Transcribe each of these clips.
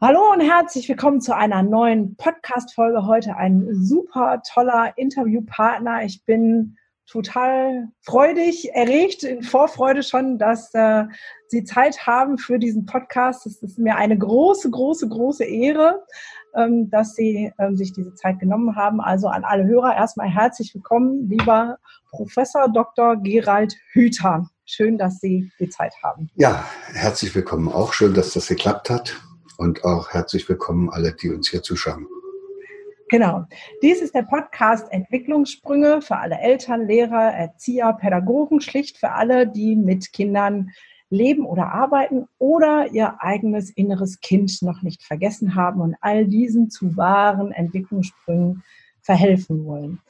Hallo und herzlich willkommen zu einer neuen Podcast-Folge. Heute ein super toller Interviewpartner. Ich bin total freudig, erregt, in Vorfreude schon, dass äh, Sie Zeit haben für diesen Podcast. Es ist mir eine große, große, große Ehre, ähm, dass Sie ähm, sich diese Zeit genommen haben. Also an alle Hörer erstmal herzlich willkommen, lieber Professor Dr. Gerald Hüther. Schön, dass Sie die Zeit haben. Ja, herzlich willkommen. Auch schön, dass das geklappt hat und auch herzlich willkommen alle, die uns hier zuschauen. Genau. Dies ist der Podcast Entwicklungssprünge für alle Eltern, Lehrer, Erzieher, Pädagogen, schlicht für alle, die mit Kindern leben oder arbeiten oder ihr eigenes inneres Kind noch nicht vergessen haben und all diesen zu wahren Entwicklungssprüngen verhelfen wollen.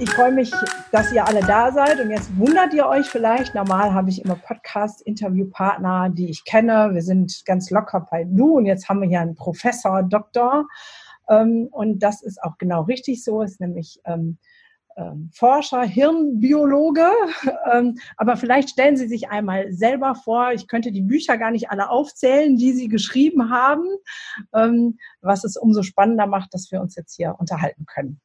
Ich freue mich, dass ihr alle da seid und jetzt wundert ihr euch vielleicht. Normal habe ich immer Podcast-Interviewpartner, die ich kenne. Wir sind ganz locker bei du und jetzt haben wir hier einen Professor, Doktor. Ähm, und das ist auch genau richtig so, ist nämlich ähm, ähm, Forscher, Hirnbiologe. aber vielleicht stellen Sie sich einmal selber vor, ich könnte die Bücher gar nicht alle aufzählen, die Sie geschrieben haben, was es umso spannender macht, dass wir uns jetzt hier unterhalten können.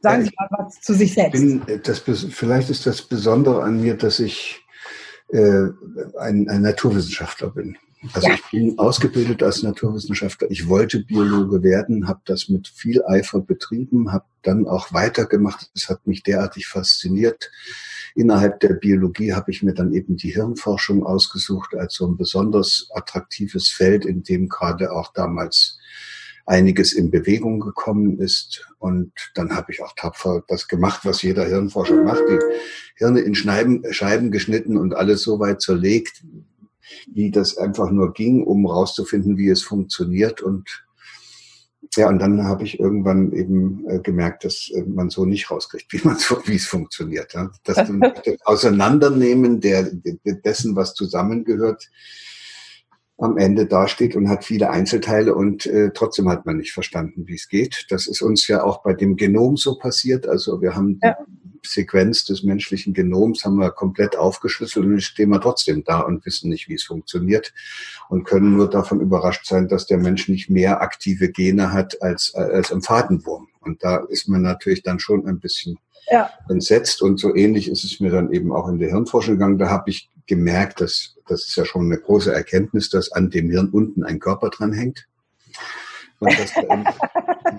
Sagen Sie mal was zu sich selbst. Bin, äh, das, vielleicht ist das Besondere an mir, dass ich äh, ein, ein Naturwissenschaftler bin. Also ja. ich bin ausgebildet als Naturwissenschaftler. Ich wollte Biologe werden, habe das mit viel Eifer betrieben, habe dann auch weitergemacht. Es hat mich derartig fasziniert. Innerhalb der Biologie habe ich mir dann eben die Hirnforschung ausgesucht als so ein besonders attraktives Feld, in dem gerade auch damals einiges in Bewegung gekommen ist. Und dann habe ich auch tapfer das gemacht, was jeder Hirnforscher macht, die Hirne in Scheiben, Scheiben geschnitten und alles so weit zerlegt, wie das einfach nur ging, um rauszufinden, wie es funktioniert. Und ja, und dann habe ich irgendwann eben äh, gemerkt, dass äh, man so nicht rauskriegt, wie man so, wie es funktioniert. Ja? Das, das Auseinandernehmen der, dessen, was zusammengehört, am Ende dasteht und hat viele Einzelteile und äh, trotzdem hat man nicht verstanden, wie es geht. Das ist uns ja auch bei dem Genom so passiert. Also wir haben ja. die Sequenz des menschlichen Genoms haben wir komplett aufgeschlüsselt und stehen wir trotzdem da und wissen nicht, wie es funktioniert und können nur davon überrascht sein, dass der Mensch nicht mehr aktive Gene hat als, als im Fadenwurm. Und da ist man natürlich dann schon ein bisschen ja. entsetzt. Und so ähnlich ist es mir dann eben auch in der Hirnforschung gegangen. Da habe ich gemerkt, dass das ist ja schon eine große Erkenntnis, dass an dem Hirn unten ein Körper dran hängt. Und das, ähm,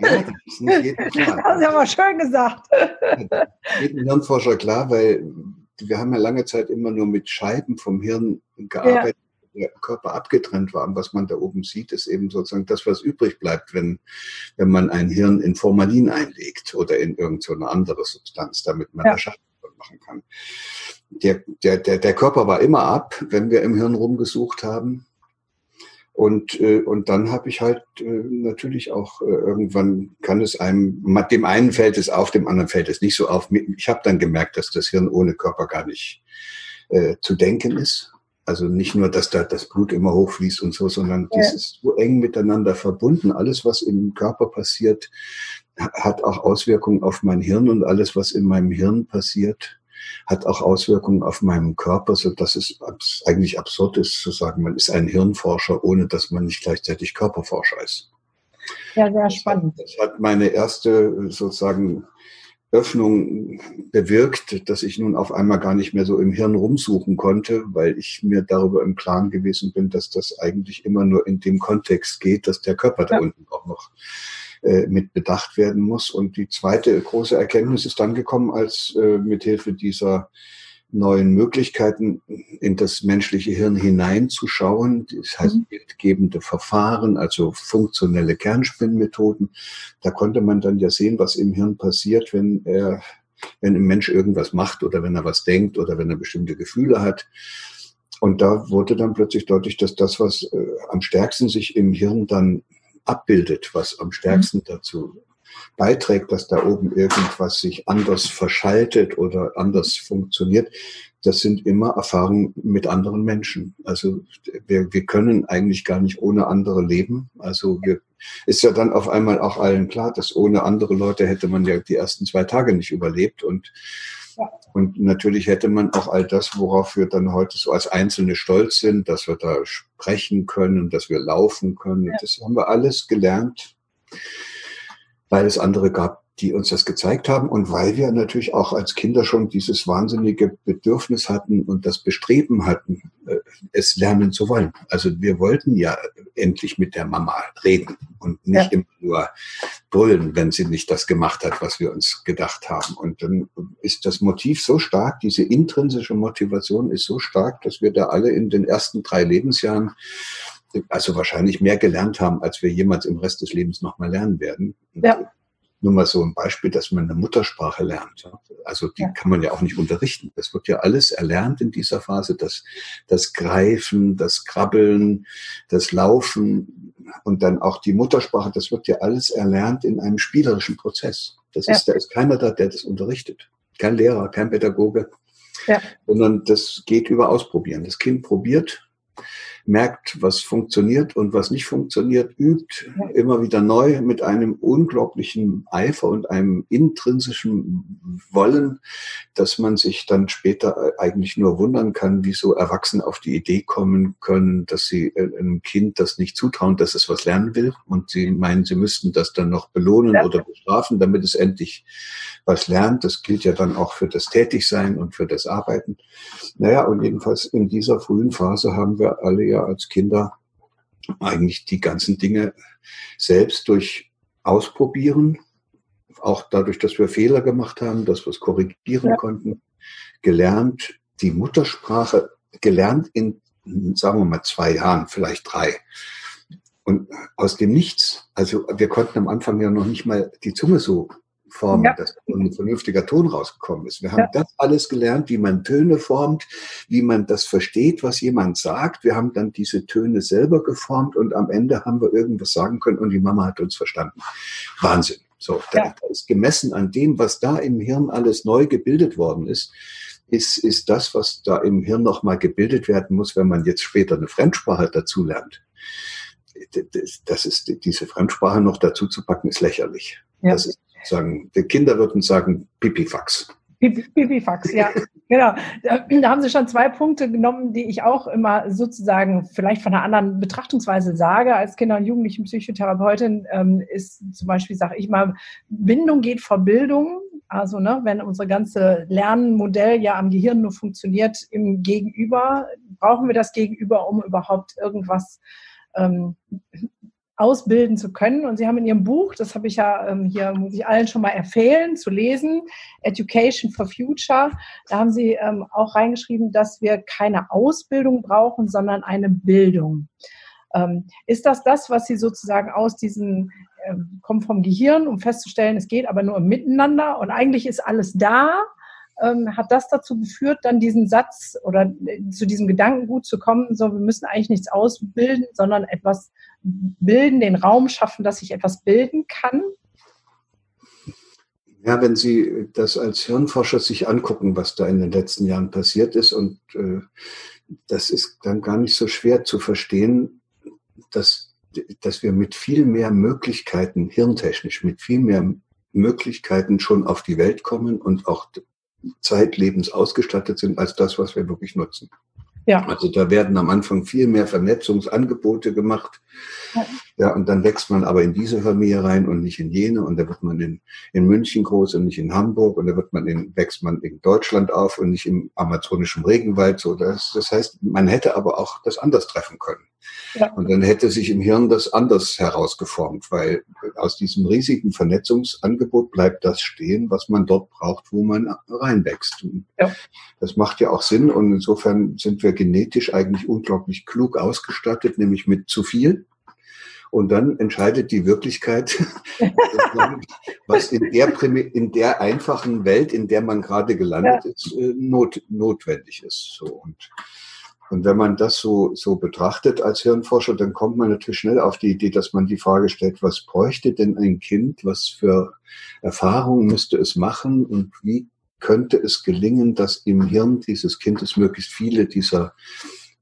ja, das ist nicht jedem klar. Das hast du aber schön gesagt. Jedem Hirnforscher klar, weil wir haben ja lange Zeit immer nur mit Scheiben vom Hirn gearbeitet. Ja der Körper abgetrennt war. Und was man da oben sieht, ist eben sozusagen das, was übrig bleibt, wenn, wenn man ein Hirn in Formalin einlegt oder in irgendeine so andere Substanz, damit man ja. Schatten machen kann. Der, der, der, der Körper war immer ab, wenn wir im Hirn rumgesucht haben. Und, äh, und dann habe ich halt äh, natürlich auch äh, irgendwann kann es einem, dem einen fällt es auf, dem anderen fällt es nicht so auf. Ich habe dann gemerkt, dass das Hirn ohne Körper gar nicht äh, zu denken ist. Also nicht nur, dass da das Blut immer hochfließt und so, sondern ja. das ist so eng miteinander verbunden. Alles, was im Körper passiert, hat auch Auswirkungen auf mein Hirn und alles, was in meinem Hirn passiert, hat auch Auswirkungen auf meinen Körper, so dass es eigentlich absurd ist zu sagen, man ist ein Hirnforscher, ohne dass man nicht gleichzeitig Körperforscher ist. Ja, sehr spannend. Das hat, meine erste sozusagen Öffnung bewirkt, dass ich nun auf einmal gar nicht mehr so im Hirn rumsuchen konnte, weil ich mir darüber im Klaren gewesen bin, dass das eigentlich immer nur in dem Kontext geht, dass der Körper ja. da unten auch noch äh, mit bedacht werden muss. Und die zweite große Erkenntnis ist dann gekommen, als äh, mithilfe dieser neuen Möglichkeiten in das menschliche Hirn hineinzuschauen. Das heißt, mhm. bildgebende Verfahren, also funktionelle Kernspinnmethoden. Da konnte man dann ja sehen, was im Hirn passiert, wenn er, wenn ein Mensch irgendwas macht oder wenn er was denkt oder wenn er bestimmte Gefühle hat. Und da wurde dann plötzlich deutlich, dass das, was äh, am stärksten sich im Hirn dann abbildet, was am stärksten mhm. dazu beiträgt, dass da oben irgendwas sich anders verschaltet oder anders funktioniert, das sind immer Erfahrungen mit anderen Menschen. Also wir, wir können eigentlich gar nicht ohne andere leben. Also wir, ist ja dann auf einmal auch allen klar, dass ohne andere Leute hätte man ja die ersten zwei Tage nicht überlebt. Und Und natürlich hätte man auch all das, worauf wir dann heute so als Einzelne stolz sind, dass wir da sprechen können, dass wir laufen können. Ja. Das haben wir alles gelernt, weil es andere gab, die uns das gezeigt haben und weil wir natürlich auch als Kinder schon dieses wahnsinnige Bedürfnis hatten und das Bestreben hatten, äh, es lernen zu wollen. Also wir wollten ja endlich mit der Mama reden und nicht ja. immer nur brüllen, wenn sie nicht das gemacht hat, was wir uns gedacht haben. Und dann ist das Motiv so stark, diese intrinsische Motivation ist so stark, dass wir da alle in den ersten drei Lebensjahren also wahrscheinlich mehr gelernt haben, als wir jemals im Rest des Lebens nochmal lernen werden. Ja nur mal so ein Beispiel, dass man eine Muttersprache lernt. Also die ja. kann man ja auch nicht unterrichten. Das wird ja alles erlernt in dieser Phase. Das, das Greifen, das Krabbeln, das Laufen und dann auch die Muttersprache, das wird ja alles erlernt in einem spielerischen Prozess. Das ja. ist, da ist keiner da, der das unterrichtet. Kein Lehrer, kein Pädagoge. Ja. Sondern das geht über Ausprobieren. Das Kind probiert merkt, was funktioniert und was nicht funktioniert, übt immer wieder neu mit einem unglaublichen Eifer und einem intrinsischen Wollen, dass man sich dann später eigentlich nur wundern kann, wieso Erwachsene auf die Idee kommen können, dass sie äh, einem Kind das nicht zutrauen, dass es was lernen will und sie meinen, sie müssten das dann noch belohnen ja. oder bestrafen, damit es endlich was lernt. Das gilt ja dann auch für das Tätigsein und für das Arbeiten. Naja, und jedenfalls in dieser frühen Phase haben wir alle ja als Kinder eigentlich die ganzen Dinge selbst durch Ausprobieren, auch dadurch, dass wir Fehler gemacht haben, dass wir es korrigieren ja. konnten, gelernt, die Muttersprache gelernt in, sagen wir mal, zwei Jahren, vielleicht drei. Und aus dem Nichts, also wir konnten am Anfang ja noch nicht mal die Zunge so formen, ja. dass ein vernünftiger Ton rausgekommen ist. Wir haben ja. das alles gelernt, wie man Töne formt, wie man das versteht, was jemand sagt. Wir haben dann diese Töne selber geformt und am Ende haben wir irgendwas sagen können und die Mama hat uns verstanden. Wahnsinn. So, ja. da ist gemessen an dem, was da im Hirn alles neu gebildet worden ist, ist, ist das, was da im Hirn nochmal gebildet werden muss, wenn man jetzt später eine Fremdsprache dazu lernt. Das ist, diese Fremdsprache noch dazu zu packen, ist lächerlich. Ja. Das ist sagen, die Kinder würden sagen Pipifax. Pipifax, ja, genau. Da, da, haben Sie schon zwei Punkte genommen, die ich auch immer sozusagen vielleicht von einer anderen Betrachtungsweise sage als Kinder- und Jugendlichenpsychotherapeutin, ähm, ist zum Beispiel, sage ich mal, Bindung geht vor Bildung. Also, ne, wenn unsere ganze Lernmodell ja am Gehirn nur funktioniert im Gegenüber, brauchen wir das Gegenüber, um überhaupt irgendwas ähm, ausbilden zu können. Und Sie haben in Ihrem Buch, das habe ich ja ähm, hier, muss ich allen schon mal empfehlen, zu lesen, Education for Future, da haben Sie ähm, auch reingeschrieben, dass wir keine Ausbildung brauchen, sondern eine Bildung. Ähm, ist das das, was Sie sozusagen aus diesen, äh, kommt vom Gehirn, um festzustellen, es geht aber nur im Miteinander und eigentlich ist alles da, ähm, hat das dazu geführt, dann diesen Satz oder äh, zu diesem Gedankengut zu kommen, so wir müssen eigentlich nichts ausbilden, sondern etwas bilden, den Raum schaffen, dass ich etwas bilden kann? Ja, wenn Sie das als Hirnforscher sich angucken, was da in den letzten Jahren passiert ist, und äh, das ist dann gar nicht so schwer zu verstehen, dass, dass wir mit viel mehr Möglichkeiten, hirntechnisch, mit viel mehr Möglichkeiten schon auf die Welt kommen und auch zeitlebens ausgestattet sind als das, was wir wirklich nutzen. Ja. Also da werden am Anfang viel mehr Vernetzungsangebote gemacht. Ja. Ja, und dann wächst man aber in diese Familie rein und nicht in jene. Und da wird man in, in München groß und nicht in Hamburg. Und da wird man in, wächst man in Deutschland auf und nicht im amazonischen Regenwald. So, das, das heißt, man hätte aber auch das anders treffen können. Ja. Und dann hätte sich im Hirn das anders herausgeformt, weil aus diesem riesigen Vernetzungsangebot bleibt das stehen, was man dort braucht, wo man reinwächst. Ja. Das macht ja auch Sinn und insofern sind wir genetisch eigentlich unglaublich klug ausgestattet, nämlich mit zu viel. Und dann entscheidet die Wirklichkeit, was in der, in der einfachen Welt, in der man gerade gelandet ja. ist, äh, not, notwendig ist. So. Und und wenn man das so, so betrachtet als Hirnforscher, dann kommt man natürlich schnell auf die Idee, dass man die Frage stellt, was bräuchte denn ein Kind, was für Erfahrungen müsste es machen und wie könnte es gelingen, dass im Hirn dieses Kindes möglichst viele dieser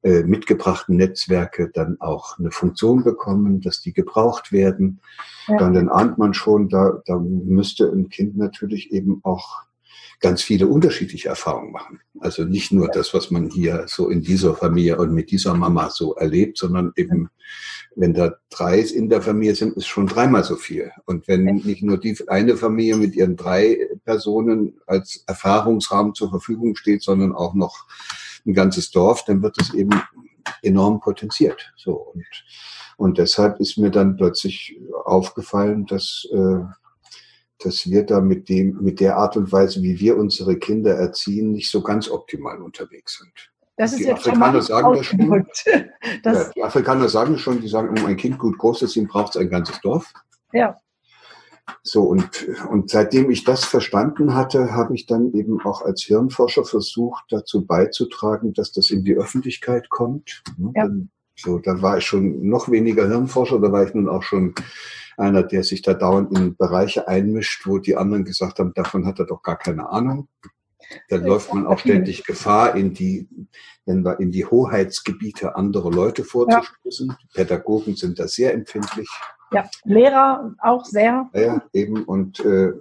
äh, mitgebrachten Netzwerke dann auch eine Funktion bekommen, dass die gebraucht werden. Ja. Dann, dann ahnt man schon, da, da müsste ein Kind natürlich eben auch ganz viele unterschiedliche Erfahrungen machen. Also nicht nur das, was man hier so in dieser Familie und mit dieser Mama so erlebt, sondern eben, wenn da drei in der Familie sind, ist schon dreimal so viel. Und wenn nicht nur die eine Familie mit ihren drei Personen als Erfahrungsrahmen zur Verfügung steht, sondern auch noch ein ganzes Dorf, dann wird es eben enorm potenziert. So und und deshalb ist mir dann plötzlich aufgefallen, dass äh, dass wir da mit dem, mit der Art und Weise, wie wir unsere Kinder erziehen, nicht so ganz optimal unterwegs sind. Das ist die jetzt Afrikaner sagen das schon. Das, ja, die Afrikaner sagen schon, die sagen, um ein Kind gut groß zu ziehen, braucht es ein ganzes Dorf. Ja. So, und, und seitdem ich das verstanden hatte, habe ich dann eben auch als Hirnforscher versucht, dazu beizutragen, dass das in die Öffentlichkeit kommt. Ja. So, da war ich schon noch weniger Hirnforscher, da war ich nun auch schon einer, der sich da dauernd in Bereiche einmischt, wo die anderen gesagt haben, davon hat er doch gar keine Ahnung. Dann läuft man auch ständig Gefahr, in die, in die Hoheitsgebiete anderer Leute vorzustoßen. Ja. Pädagogen sind da sehr empfindlich. Ja, Lehrer auch sehr. Ja, eben. Und äh,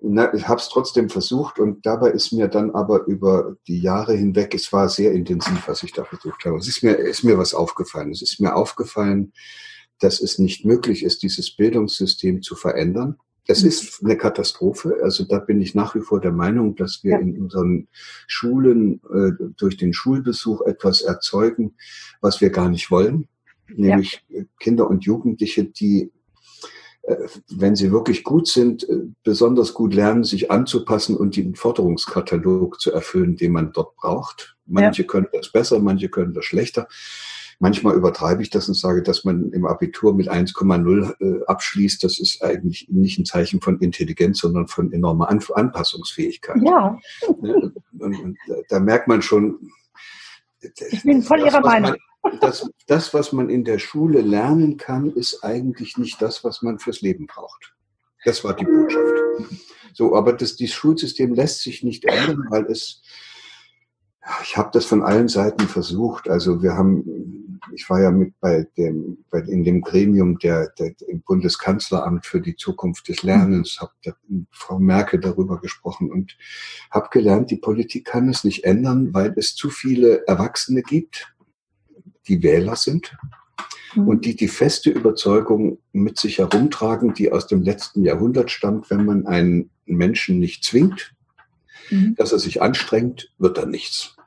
na, ich habe es trotzdem versucht und dabei ist mir dann aber über die Jahre hinweg, es war sehr intensiv, was ich da versucht habe. Es ist mir, ist mir was aufgefallen. Es ist mir aufgefallen, dass es nicht möglich ist, dieses Bildungssystem zu verändern. Es mhm. ist eine Katastrophe. Also da bin ich nach wie vor der Meinung, dass wir ja. in unseren Schulen äh, durch den Schulbesuch etwas erzeugen, was wir gar nicht wollen. Nämlich ja. Kinder und Jugendliche, die, äh, wenn sie wirklich gut sind, äh, besonders gut lernen, sich anzupassen und den Forderungskatalog zu erfüllen, den man dort braucht. Manche ja. können das besser, manche können das schlechter. Manchmal übertreibe ich das und sage, dass man im Abitur mit 1,0 äh, abschließt. Das ist eigentlich nicht ein Zeichen von Intelligenz, sondern von enormer An Anpassungsfähigkeit. Ja. Und, und, da merkt man schon. Ich bin voll Ihrer Meinung. Man, das, das, was man in der Schule lernen kann, ist eigentlich nicht das, was man fürs Leben braucht. Das war die Botschaft. So, aber das, das Schulsystem lässt sich nicht ändern, weil es ich habe das von allen Seiten versucht. Also wir haben, ich war ja mit bei dem, bei, in dem Gremium der, der im Bundeskanzleramt für die Zukunft des Lernens, habe Frau Merkel darüber gesprochen und habe gelernt, die Politik kann es nicht ändern, weil es zu viele Erwachsene gibt, die Wähler sind mhm. und die die feste Überzeugung mit sich herumtragen, die aus dem letzten Jahrhundert stammt, wenn man einen Menschen nicht zwingt, mhm. dass er sich anstrengt, wird er nichts.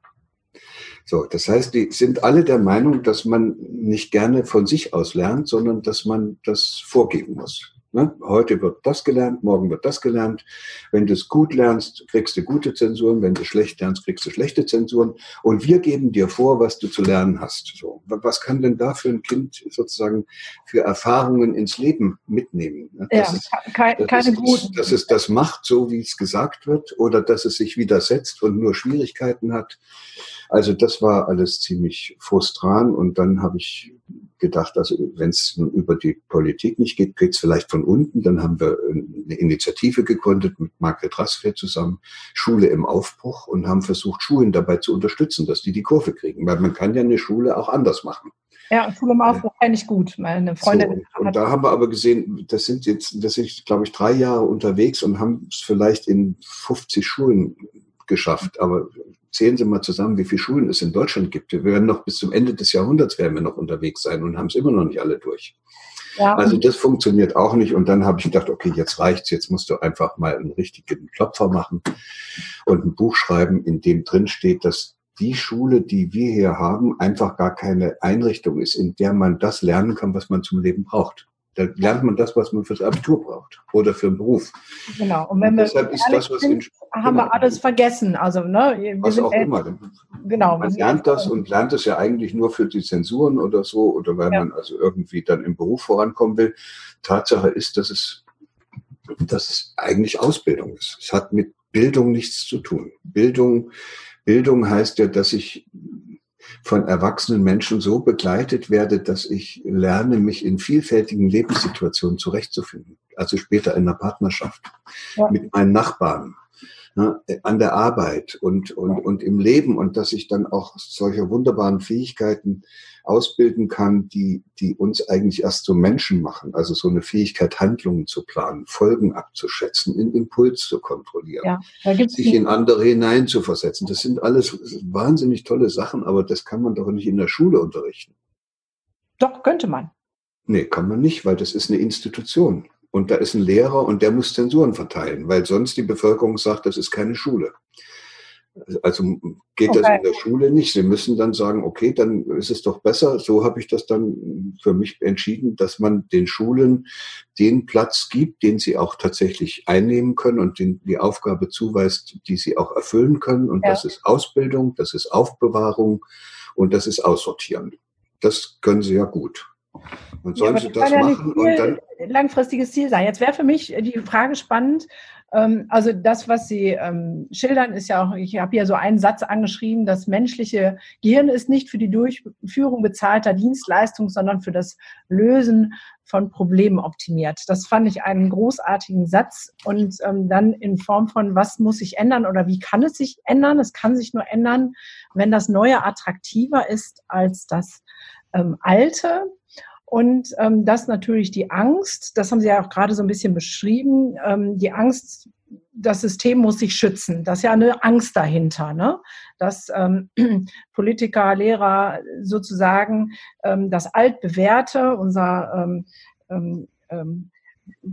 So, das heißt, die sind alle der Meinung, dass man nicht gerne von sich aus lernt, sondern dass man das vorgeben muss. Ne? Heute wird das gelernt, morgen wird das gelernt. Wenn du es gut lernst, kriegst du gute Zensuren. Wenn du schlecht lernst, kriegst du schlechte Zensuren. Und wir geben dir vor, was du zu lernen hast. So, was kann denn da für ein Kind sozusagen für Erfahrungen ins Leben mitnehmen? Ne? Ja, ist, keine, keine guten. Dass es das macht, so wie es gesagt wird, oder dass es sich widersetzt und nur Schwierigkeiten hat. Also das war alles ziemlich frustran. Und dann habe ich gedacht, also wenn es über die Politik nicht geht, geht es vielleicht von unten. Dann haben wir eine Initiative gegründet mit Margret Rassfeld zusammen, Schule im Aufbruch und haben versucht, Schulen dabei zu unterstützen, dass die die Kurve kriegen. Weil man kann ja eine Schule auch anders machen. Ja, Schule im Aufbruch kenne ich gut. Meine Freundin. So, und da haben wir aber gesehen, das sind jetzt, das sind, glaube ich, drei Jahre unterwegs und haben es vielleicht in 50 Schulen geschafft. Aber zählen Sie mal zusammen, wie viele Schulen es in Deutschland gibt. Wir werden noch bis zum Ende des Jahrhunderts werden wir noch unterwegs sein und haben es immer noch nicht alle durch. Ja. Also das funktioniert auch nicht. Und dann habe ich gedacht, okay, jetzt reicht's, jetzt musst du einfach mal einen richtigen Klopfer machen und ein Buch schreiben, in dem drin steht, dass die Schule, die wir hier haben, einfach gar keine Einrichtung ist, in der man das lernen kann, was man zum Leben braucht. Da lernt man das, was man fürs Abitur braucht oder für einen Beruf. Genau. Und wenn und wir deshalb ist das, was sind, haben wir alles vergessen. Also ne, wir was auch immer. Genau. Man lernt das und lernt es ja eigentlich nur für die Zensuren oder so oder weil ja. man also irgendwie dann im Beruf vorankommen will. Tatsache ist, dass es, dass es eigentlich Ausbildung ist. Es hat mit Bildung nichts zu tun. Bildung, Bildung heißt ja, dass ich von erwachsenen Menschen so begleitet werde, dass ich lerne, mich in vielfältigen Lebenssituationen zurechtzufinden. Also später in der Partnerschaft, ja. mit meinen Nachbarn, ne, an der Arbeit und, und, und im Leben und dass ich dann auch solche wunderbaren Fähigkeiten ausbilden kann, die, die uns eigentlich erst so Menschen machen. Also so eine Fähigkeit, Handlungen zu planen, Folgen abzuschätzen, einen Impuls zu kontrollieren, ja, sich in andere hineinzuversetzen. Das sind alles wahnsinnig tolle Sachen, aber das kann man doch nicht in der Schule unterrichten. Doch, könnte man. Nee, kann man nicht, weil das ist eine Institution. Und da ist ein Lehrer und der muss Zensuren verteilen, weil sonst die Bevölkerung sagt, das ist keine Schule. Also geht okay. das in der Schule nicht. Sie müssen dann sagen, okay, dann ist es doch besser. So habe ich das dann für mich entschieden, dass man den Schulen den Platz gibt, den sie auch tatsächlich einnehmen können und den, die Aufgabe zuweist, die sie auch erfüllen können. Und ja. das ist Ausbildung, das ist Aufbewahrung und das ist Aussortieren. Das können sie ja gut. Und sollen ja, sie das ja machen und dann. Langfristiges Ziel sein. Jetzt wäre für mich die Frage spannend. Ähm, also das, was Sie ähm, schildern, ist ja auch, ich habe hier so einen Satz angeschrieben, das menschliche Gehirn ist nicht für die Durchführung bezahlter Dienstleistungen, sondern für das Lösen von Problemen optimiert. Das fand ich einen großartigen Satz und ähm, dann in Form von, was muss sich ändern oder wie kann es sich ändern? Es kann sich nur ändern, wenn das Neue attraktiver ist als das Alte. Und ähm, das natürlich die Angst, das haben Sie ja auch gerade so ein bisschen beschrieben, ähm, die Angst, das System muss sich schützen. Das ist ja eine Angst dahinter, ne? dass ähm, Politiker, Lehrer sozusagen ähm, das Altbewährte, unser ähm, ähm, ähm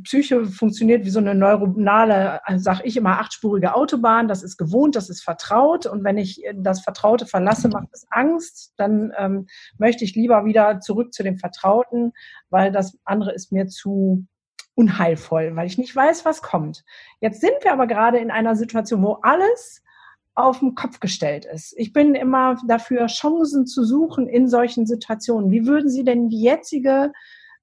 Psyche funktioniert wie so eine neuronale, sag ich immer, achtspurige Autobahn. Das ist gewohnt, das ist vertraut. Und wenn ich das Vertraute verlasse, macht es Angst. Dann ähm, möchte ich lieber wieder zurück zu dem Vertrauten, weil das andere ist mir zu unheilvoll, weil ich nicht weiß, was kommt. Jetzt sind wir aber gerade in einer Situation, wo alles auf den Kopf gestellt ist. Ich bin immer dafür, Chancen zu suchen in solchen Situationen. Wie würden Sie denn die jetzige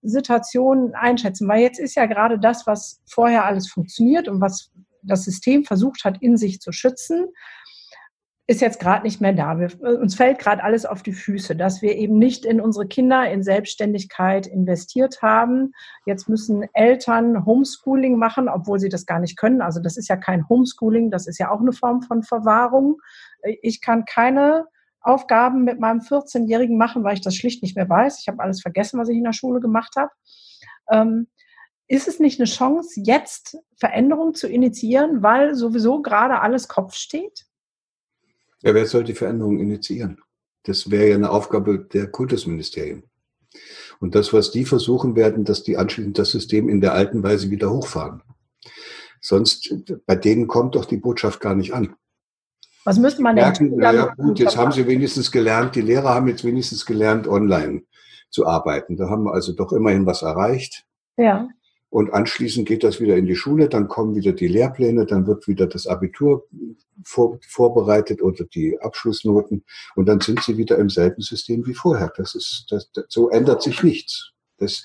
Situationen einschätzen? Weil jetzt ist ja gerade das, was vorher alles funktioniert und was das System versucht hat, in sich zu schützen, ist jetzt gerade nicht mehr da. Wir, uns fällt gerade alles auf die Füße, dass wir eben nicht in unsere Kinder in Selbstständigkeit investiert haben. Jetzt müssen Eltern Homeschooling machen, obwohl sie das gar nicht können. Also das ist ja kein Homeschooling, das ist ja auch eine Form von Verwahrung. Ich kann keine Aufgaben mit meinem 14-Jährigen machen, weil ich das schlicht nicht mehr weiß. Ich habe alles vergessen, was ich in der Schule gemacht habe. Ähm, ist es nicht eine Chance, jetzt Veränderungen zu initiieren, weil sowieso gerade alles Kopf steht? Ja, wer soll die Veränderungen initiieren? Das wäre ja eine Aufgabe der Kultusministerien. Und das, was die versuchen werden, dass die anschließend das System in der alten Weise wieder hochfahren. Sonst, bei denen kommt doch die Botschaft gar nicht an. Was müsste man denn merken, Ja, gut, jetzt haben sie wenigstens gelernt, die Lehrer haben jetzt wenigstens gelernt, online zu arbeiten. Da haben wir also doch immerhin was erreicht. Ja. Und anschließend geht das wieder in die Schule, dann kommen wieder die Lehrpläne, dann wird wieder das Abitur vor, vorbereitet oder die Abschlussnoten und dann sind sie wieder im selben System wie vorher. Das ist, das, das, so ändert sich nichts. Das,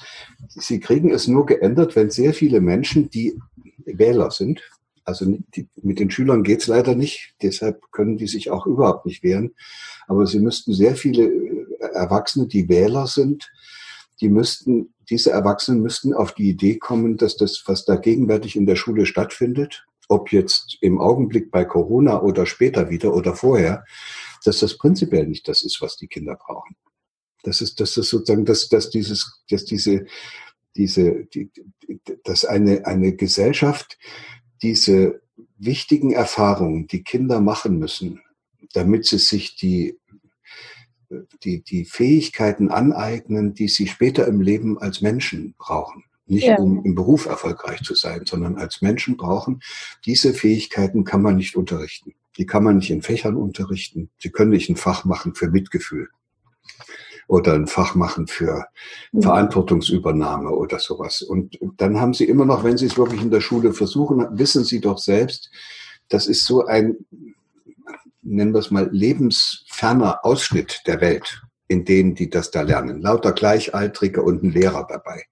sie kriegen es nur geändert, wenn sehr viele Menschen, die Wähler sind, also die, mit den Schülern geht's leider nicht, deshalb können die sich auch überhaupt nicht wehren. Aber sie müssten sehr viele äh, Erwachsene, die Wähler sind, die müssten, diese Erwachsenen müssten auf die Idee kommen, dass das, was da gegenwärtig in der Schule stattfindet, ob jetzt im Augenblick bei Corona oder später wieder oder vorher, dass das prinzipiell nicht das ist, was die Kinder brauchen. Das ist, das ist sozusagen, dass, dass dieses, dass diese, diese, die, dass eine, eine Gesellschaft diese wichtigen Erfahrungen, die Kinder machen müssen, damit sie sich die, die, die Fähigkeiten aneignen, die sie später im Leben als Menschen brauchen. Nicht ja. um im Beruf erfolgreich zu sein, sondern als Menschen brauchen. Diese Fähigkeiten kann man nicht unterrichten. Die kann man nicht in Fächern unterrichten. Sie können nicht ein Fach machen für Mitgefühl oder ein Fach machen für mhm. Verantwortungsübernahme oder sowas. Und dann haben sie immer noch, wenn sie es wirklich in der Schule versuchen, wissen sie doch selbst, das ist so ein, nennen wir es mal, lebensferner Ausschnitt der Welt, in denen die das da lernen. Lauter Gleichaltrige und ein Lehrer dabei.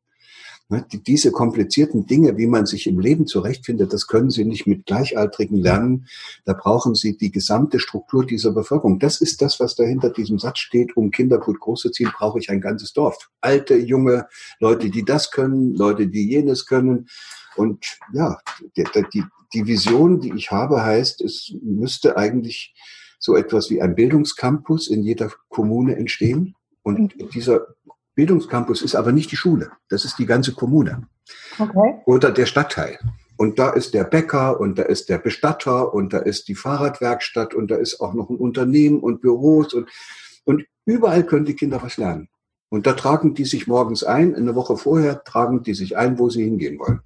Ne, diese komplizierten Dinge, wie man sich im Leben zurechtfindet, das können Sie nicht mit Gleichaltrigen lernen. Da brauchen Sie die gesamte Struktur dieser Bevölkerung. Das ist das, was dahinter diesem Satz steht. Um Kinder gut groß zu ziehen, brauche ich ein ganzes Dorf. Alte, junge Leute, die das können, Leute, die jenes können. Und ja, die, die, die Vision, die ich habe, heißt, es müsste eigentlich so etwas wie ein Bildungscampus in jeder Kommune entstehen. Und dieser Bildungscampus ist aber nicht die Schule, das ist die ganze Kommune okay. oder der Stadtteil. Und da ist der Bäcker und da ist der Bestatter und da ist die Fahrradwerkstatt und da ist auch noch ein Unternehmen und Büros und, und überall können die Kinder was lernen. Und da tragen die sich morgens ein, eine Woche vorher tragen die sich ein, wo sie hingehen wollen.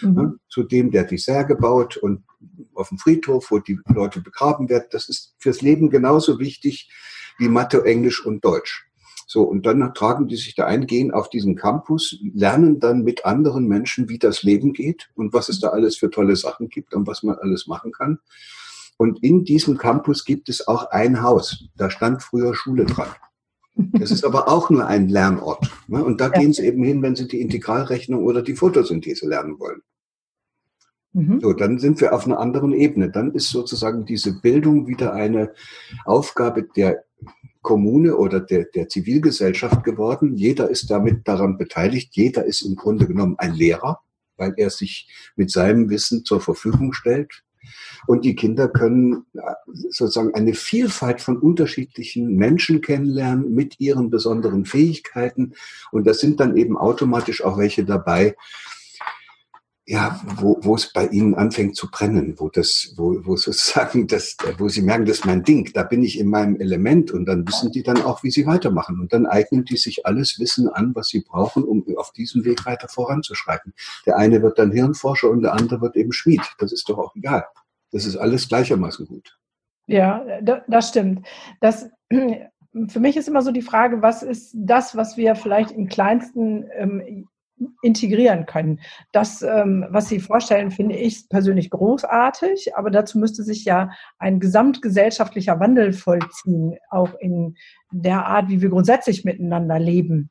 Mhm. Ja, zu dem, der die Särge baut und auf dem Friedhof, wo die Leute begraben werden. Das ist fürs Leben genauso wichtig wie Mathe, Englisch und Deutsch. So, und dann tragen die sich da ein, gehen auf diesen Campus, lernen dann mit anderen Menschen, wie das Leben geht und was es da alles für tolle Sachen gibt und was man alles machen kann. Und in diesem Campus gibt es auch ein Haus. Da stand früher Schule dran. Das ist aber auch nur ein Lernort. Ne? Und da ja. gehen sie eben hin, wenn sie die Integralrechnung oder die Photosynthese lernen wollen. Mhm. So, dann sind wir auf einer anderen Ebene. Dann ist sozusagen diese Bildung wieder eine Aufgabe der Kommune oder der, der Zivilgesellschaft geworden. Jeder ist damit daran beteiligt. Jeder ist im Grunde genommen ein Lehrer, weil er sich mit seinem Wissen zur Verfügung stellt. Und die Kinder können äh, sozusagen eine Vielfalt von unterschiedlichen Menschen kennenlernen mit ihren besonderen Fähigkeiten. Und da sind dann eben automatisch auch welche dabei, ja, wo, wo es bei ihnen anfängt zu brennen, wo das, wo, wo sozusagen das, wo sie merken, das ist mein Ding, da bin ich in meinem Element und dann wissen die dann auch, wie sie weitermachen und dann eignen die sich alles Wissen an, was sie brauchen, um auf diesem Weg weiter voranzuschreiten. Der eine wird dann Hirnforscher und der andere wird eben Schmied. Das ist doch auch egal. Das ist alles gleichermaßen gut. Ja, das stimmt. Das, für mich ist immer so die Frage, was ist das, was wir vielleicht im kleinsten ähm, integrieren können. Das, ähm, was Sie vorstellen, finde ich persönlich großartig, aber dazu müsste sich ja ein gesamtgesellschaftlicher Wandel vollziehen, auch in der Art, wie wir grundsätzlich miteinander leben.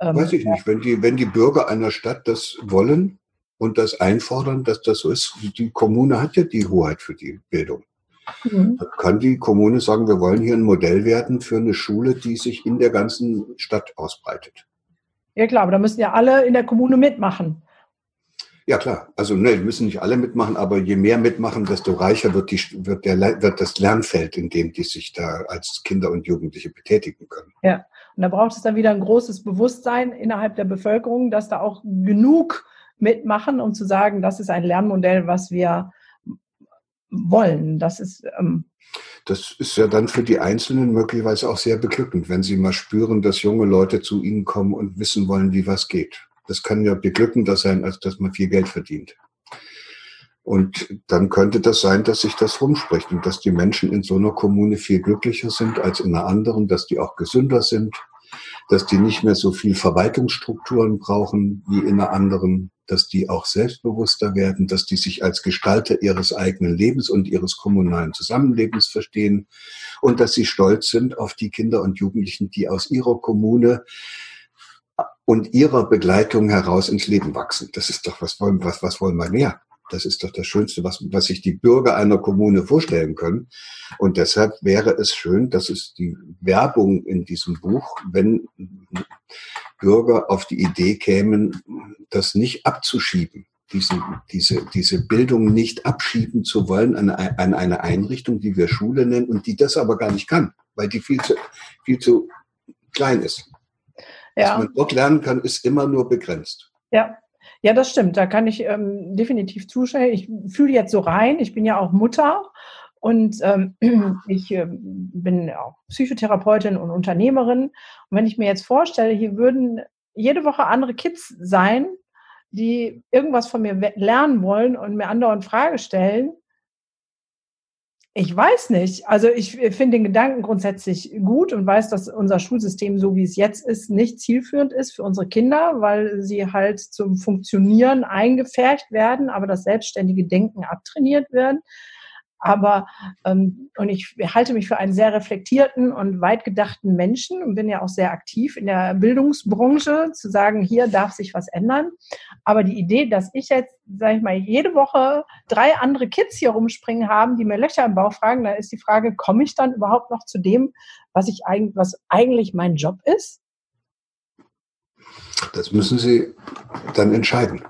Ähm, Weiß ich nicht, wenn die, wenn die Bürger einer Stadt das wollen und das einfordern, dass das so ist, die Kommune hat ja die Hoheit für die Bildung. Mhm. Dann kann die Kommune sagen, wir wollen hier ein Modell werden für eine Schule, die sich in der ganzen Stadt ausbreitet. Ja klar, aber da müssen ja alle in der Kommune mitmachen. Ja klar, also ne, müssen nicht alle mitmachen, aber je mehr mitmachen, desto reicher wird, die, wird, der, wird das Lernfeld, in dem die sich da als Kinder und Jugendliche betätigen können. Ja, und da braucht es dann wieder ein großes Bewusstsein innerhalb der Bevölkerung, dass da auch genug mitmachen, um zu sagen, das ist ein Lernmodell, was wir wollen. Das ist ähm, das ist ja dann für die Einzelnen möglicherweise auch sehr beglückend, wenn sie mal spüren, dass junge Leute zu ihnen kommen und wissen wollen, wie was geht. Das kann ja beglückender sein, als dass man viel Geld verdient. Und dann könnte das sein, dass sich das rumspricht und dass die Menschen in so einer Kommune viel glücklicher sind als in einer anderen, dass die auch gesünder sind, dass die nicht mehr so viel Verwaltungsstrukturen brauchen wie in einer anderen, dass die auch selbstbewusster werden, dass die sich als Gestalter ihres eigenen Lebens und ihres kommunalen Zusammenlebens verstehen und dass sie stolz sind auf die Kinder und Jugendlichen, die aus ihrer Kommune und ihrer Begleitung heraus ins Leben wachsen. Das ist doch, was wollen, was, was wollen wir mehr? Das ist doch das Schönste, was, was sich die Bürger einer Kommune vorstellen können. Und deshalb wäre es schön, dass es die Werbung in diesem Buch, wenn Bürger auf die Idee kämen, das nicht abzuschieben, diese, diese, diese Bildung nicht abschieben zu wollen an, an eine Einrichtung, die wir Schule nennen und die das aber gar nicht kann, weil die viel zu, viel zu klein ist. Ja. Was man dort lernen kann, ist immer nur begrenzt. Ja, ja, das stimmt. Da kann ich ähm, definitiv zuschauen. Ich fühle jetzt so rein. Ich bin ja auch Mutter und ähm, ich äh, bin auch Psychotherapeutin und Unternehmerin. Und wenn ich mir jetzt vorstelle, hier würden jede Woche andere Kids sein, die irgendwas von mir lernen wollen und mir andauernd Frage stellen, ich weiß nicht. Also ich finde den Gedanken grundsätzlich gut und weiß, dass unser Schulsystem, so wie es jetzt ist, nicht zielführend ist für unsere Kinder, weil sie halt zum Funktionieren eingefärcht werden, aber das selbstständige Denken abtrainiert werden. Aber ähm, und ich halte mich für einen sehr reflektierten und weit gedachten Menschen und bin ja auch sehr aktiv in der Bildungsbranche, zu sagen, hier darf sich was ändern. Aber die Idee, dass ich jetzt, sage ich mal, jede Woche drei andere Kids hier rumspringen haben, die mir Löcher im Bauch fragen, dann ist die Frage, komme ich dann überhaupt noch zu dem, was ich eigentlich, was eigentlich mein Job ist? Das müssen Sie dann entscheiden.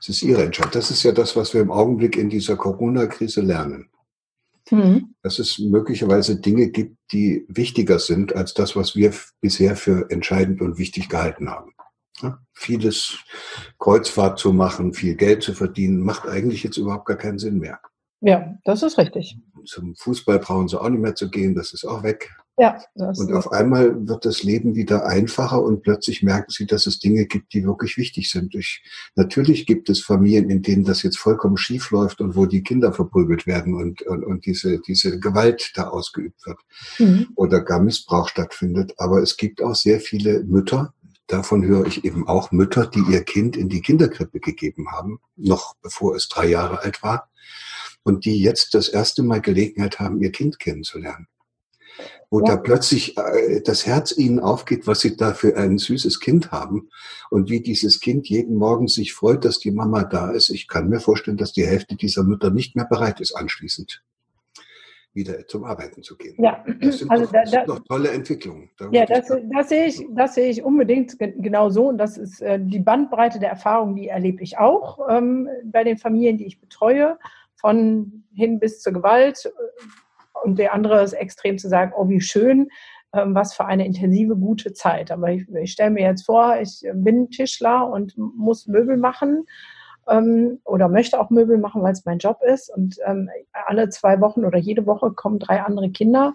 Es ist ihre Entscheidung. Das ist ja das, was wir im Augenblick in dieser Corona-Krise lernen. Mhm. Dass es möglicherweise Dinge gibt, die wichtiger sind als das, was wir bisher für entscheidend und wichtig gehalten haben. Ja, vieles Kreuzfahrt zu machen, viel Geld zu verdienen, macht eigentlich jetzt überhaupt gar keinen Sinn mehr. Ja, das ist richtig. Zum Fußball brauchen sie auch nicht mehr zu gehen, das ist auch weg. Ja, und auf einmal wird das Leben wieder einfacher und plötzlich merken sie, dass es Dinge gibt, die wirklich wichtig sind. Ich, natürlich gibt es Familien, in denen das jetzt vollkommen schief läuft und wo die Kinder verprügelt werden und, und, und diese, diese Gewalt da ausgeübt wird mhm. oder gar Missbrauch stattfindet. Aber es gibt auch sehr viele Mütter, davon höre ich eben auch Mütter, die ihr Kind in die Kinderkrippe gegeben haben, noch bevor es drei Jahre alt war, und die jetzt das erste Mal Gelegenheit haben, ihr Kind kennenzulernen wo ja. da plötzlich äh, das Herz ihnen aufgeht, was sie da für ein süßes Kind haben und wie dieses Kind jeden Morgen sich freut, dass die Mama da ist. Ich kann mir vorstellen, dass die Hälfte dieser Mütter nicht mehr bereit ist, anschließend wieder zum Arbeiten zu gehen. Ja, das sind, also doch, das da, sind doch tolle Entwicklungen. Da ja, das, das, sehe ich, das sehe ich unbedingt genau so. Und das ist äh, die Bandbreite der Erfahrungen, die erlebe ich auch ähm, bei den Familien, die ich betreue, von hin bis zur Gewalt, und der andere ist extrem zu sagen, oh, wie schön, ähm, was für eine intensive, gute Zeit. Aber ich, ich stelle mir jetzt vor, ich bin Tischler und muss Möbel machen ähm, oder möchte auch Möbel machen, weil es mein Job ist. Und ähm, alle zwei Wochen oder jede Woche kommen drei andere Kinder.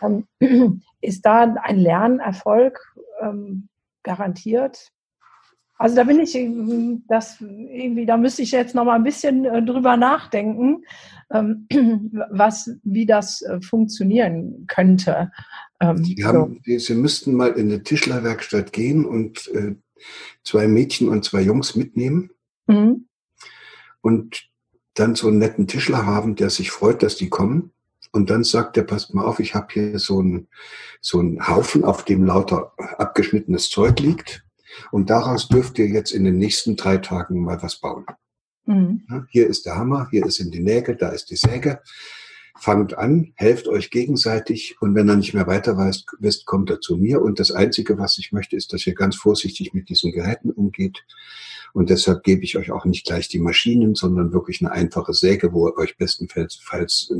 Ist da ein Lernerfolg garantiert? Also da bin ich, das irgendwie, da müsste ich jetzt noch mal ein bisschen äh, drüber nachdenken, ähm, was, wie das äh, funktionieren könnte. Ähm, Sie, haben, so. Sie müssten mal in eine Tischlerwerkstatt gehen und äh, zwei Mädchen und zwei Jungs mitnehmen mhm. und dann so einen netten Tischler haben, der sich freut, dass die kommen. Und dann sagt er, passt mal auf, ich habe hier so einen, so einen Haufen, auf dem lauter abgeschnittenes Zeug liegt. Und daraus dürft ihr jetzt in den nächsten drei Tagen mal was bauen. Mhm. Hier ist der Hammer, hier sind die Nägel, da ist die Säge. Fangt an, helft euch gegenseitig und wenn er nicht mehr weiter wisst, kommt er zu mir. Und das Einzige, was ich möchte, ist, dass ihr ganz vorsichtig mit diesen Geräten umgeht. Und deshalb gebe ich euch auch nicht gleich die Maschinen, sondern wirklich eine einfache Säge, wo ihr euch bestenfalls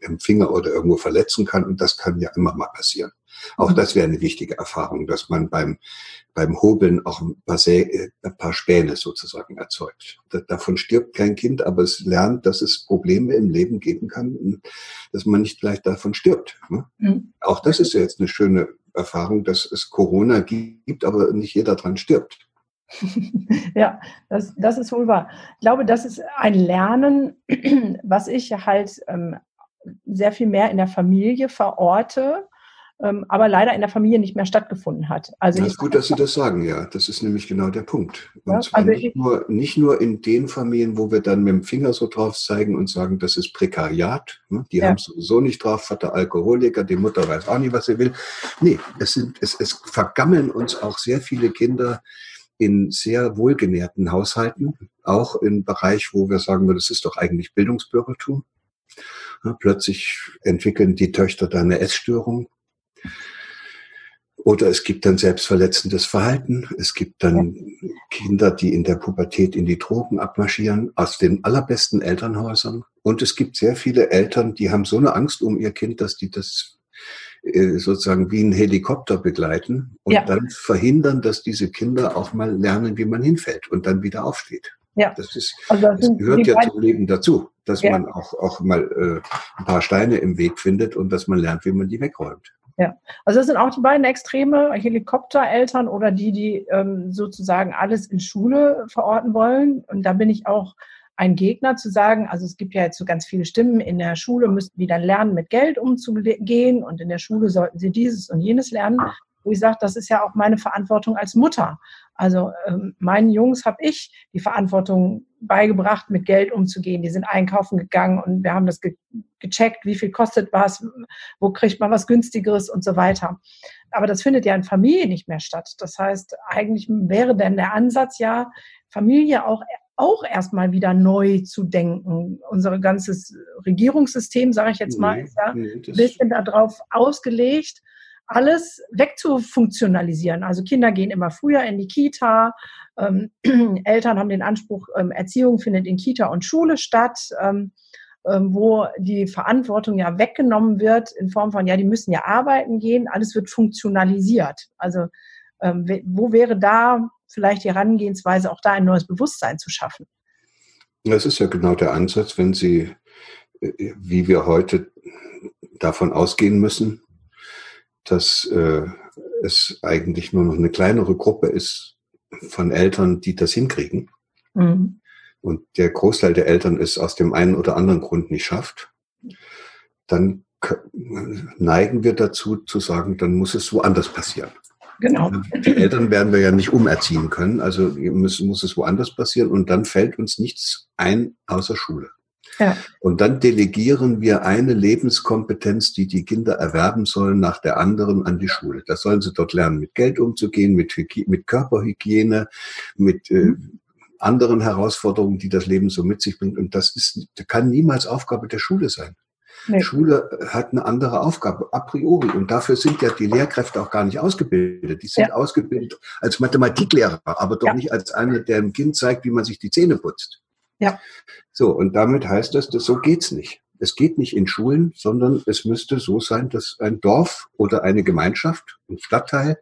im Finger oder irgendwo verletzen kann. Und das kann ja immer mal passieren. Auch mhm. das wäre eine wichtige Erfahrung, dass man beim, beim Hobeln auch ein paar, Sä äh, ein paar Späne sozusagen erzeugt. davon stirbt kein Kind, aber es lernt, dass es Probleme im Leben geben kann, dass man nicht gleich davon stirbt. Ne? Mhm. Auch das ist ja jetzt eine schöne Erfahrung, dass es Corona gibt, aber nicht jeder dran stirbt. ja, das, das ist wohl wahr. Ich glaube, das ist ein Lernen, was ich halt ähm, sehr viel mehr in der Familie verorte, ähm, aber leider in der Familie nicht mehr stattgefunden hat. Also das ist gut, dass Sie das sagen, ja. Das ist nämlich genau der Punkt. Und ja, zwar also nicht, nur, nicht nur in den Familien, wo wir dann mit dem Finger so drauf zeigen und sagen, das ist Prekariat. Ne? Die ja. haben es sowieso nicht drauf, Vater Alkoholiker, die Mutter weiß auch nicht, was sie will. Nee, es, sind, es, es vergammeln uns auch sehr viele Kinder in sehr wohlgenährten Haushalten, auch im Bereich, wo wir sagen würden, das ist doch eigentlich Bildungsbürgertum. Plötzlich entwickeln die Töchter da eine Essstörung, oder es gibt dann selbstverletzendes Verhalten. Es gibt dann ja. Kinder, die in der Pubertät in die Drogen abmarschieren, aus den allerbesten Elternhäusern. Und es gibt sehr viele Eltern, die haben so eine Angst um ihr Kind, dass die das äh, sozusagen wie ein Helikopter begleiten und ja. dann verhindern, dass diese Kinder auch mal lernen, wie man hinfällt und dann wieder aufsteht. Ja. Das, ist, also das, das gehört ja zum Leben dazu, dass ja. man auch, auch mal äh, ein paar Steine im Weg findet und dass man lernt, wie man die wegräumt. Ja, also das sind auch die beiden Extreme, Helikoptereltern oder die, die ähm, sozusagen alles in Schule verorten wollen. Und da bin ich auch ein Gegner zu sagen, also es gibt ja jetzt so ganz viele Stimmen, in der Schule müssten die dann lernen, mit Geld umzugehen und in der Schule sollten sie dieses und jenes lernen. Wo ich sage, das ist ja auch meine Verantwortung als Mutter. Also ähm, meinen Jungs habe ich die Verantwortung beigebracht, mit Geld umzugehen. Die sind einkaufen gegangen und wir haben das ge gecheckt, wie viel kostet was, wo kriegt man was günstigeres und so weiter. Aber das findet ja in Familie nicht mehr statt. Das heißt, eigentlich wäre denn der Ansatz ja, Familie auch auch erstmal wieder neu zu denken. Unser ganzes Regierungssystem, sage ich jetzt mal, ist ja ein bisschen darauf ausgelegt, alles wegzufunktionalisieren. Also Kinder gehen immer früher in die Kita, ähm, Eltern haben den Anspruch, ähm, Erziehung findet in Kita und Schule statt, ähm, ähm, wo die Verantwortung ja weggenommen wird in Form von, ja, die müssen ja arbeiten gehen, alles wird funktionalisiert. Also ähm, wo wäre da vielleicht die Herangehensweise, auch da ein neues Bewusstsein zu schaffen? Das ist ja genau der Ansatz, wenn Sie, äh, wie wir heute davon ausgehen müssen, dass äh, es eigentlich nur noch eine kleinere Gruppe ist von Eltern, die das hinkriegen. Mhm. Und der Großteil der Eltern es aus dem einen oder anderen Grund nicht schafft, dann neigen wir dazu zu sagen, dann muss es woanders passieren. Genau. Die Eltern werden wir ja nicht umerziehen können, also muss, muss es woanders passieren und dann fällt uns nichts ein außer Schule. Ja. Und dann delegieren wir eine Lebenskompetenz, die die Kinder erwerben sollen, nach der anderen an die Schule. Da sollen sie dort lernen, mit Geld umzugehen, mit, mit Körperhygiene, mit äh, anderen Herausforderungen, die das Leben so mit sich bringt. Und das ist, kann niemals Aufgabe der Schule sein. Nee. Schule hat eine andere Aufgabe, a priori. Und dafür sind ja die Lehrkräfte auch gar nicht ausgebildet. Die sind ja. ausgebildet als Mathematiklehrer, aber doch ja. nicht als einer, der dem Kind zeigt, wie man sich die Zähne putzt. Ja. So, und damit heißt das, dass so geht's nicht. Es geht nicht in Schulen, sondern es müsste so sein, dass ein Dorf oder eine Gemeinschaft, ein Stadtteil,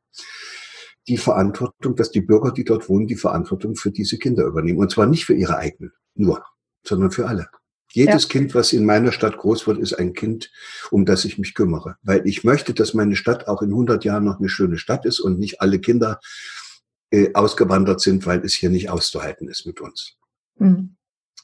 die Verantwortung, dass die Bürger, die dort wohnen, die Verantwortung für diese Kinder übernehmen. Und zwar nicht für ihre eigenen nur, sondern für alle. Jedes ja. Kind, was in meiner Stadt groß wird, ist ein Kind, um das ich mich kümmere. Weil ich möchte, dass meine Stadt auch in 100 Jahren noch eine schöne Stadt ist und nicht alle Kinder äh, ausgewandert sind, weil es hier nicht auszuhalten ist mit uns. Mhm.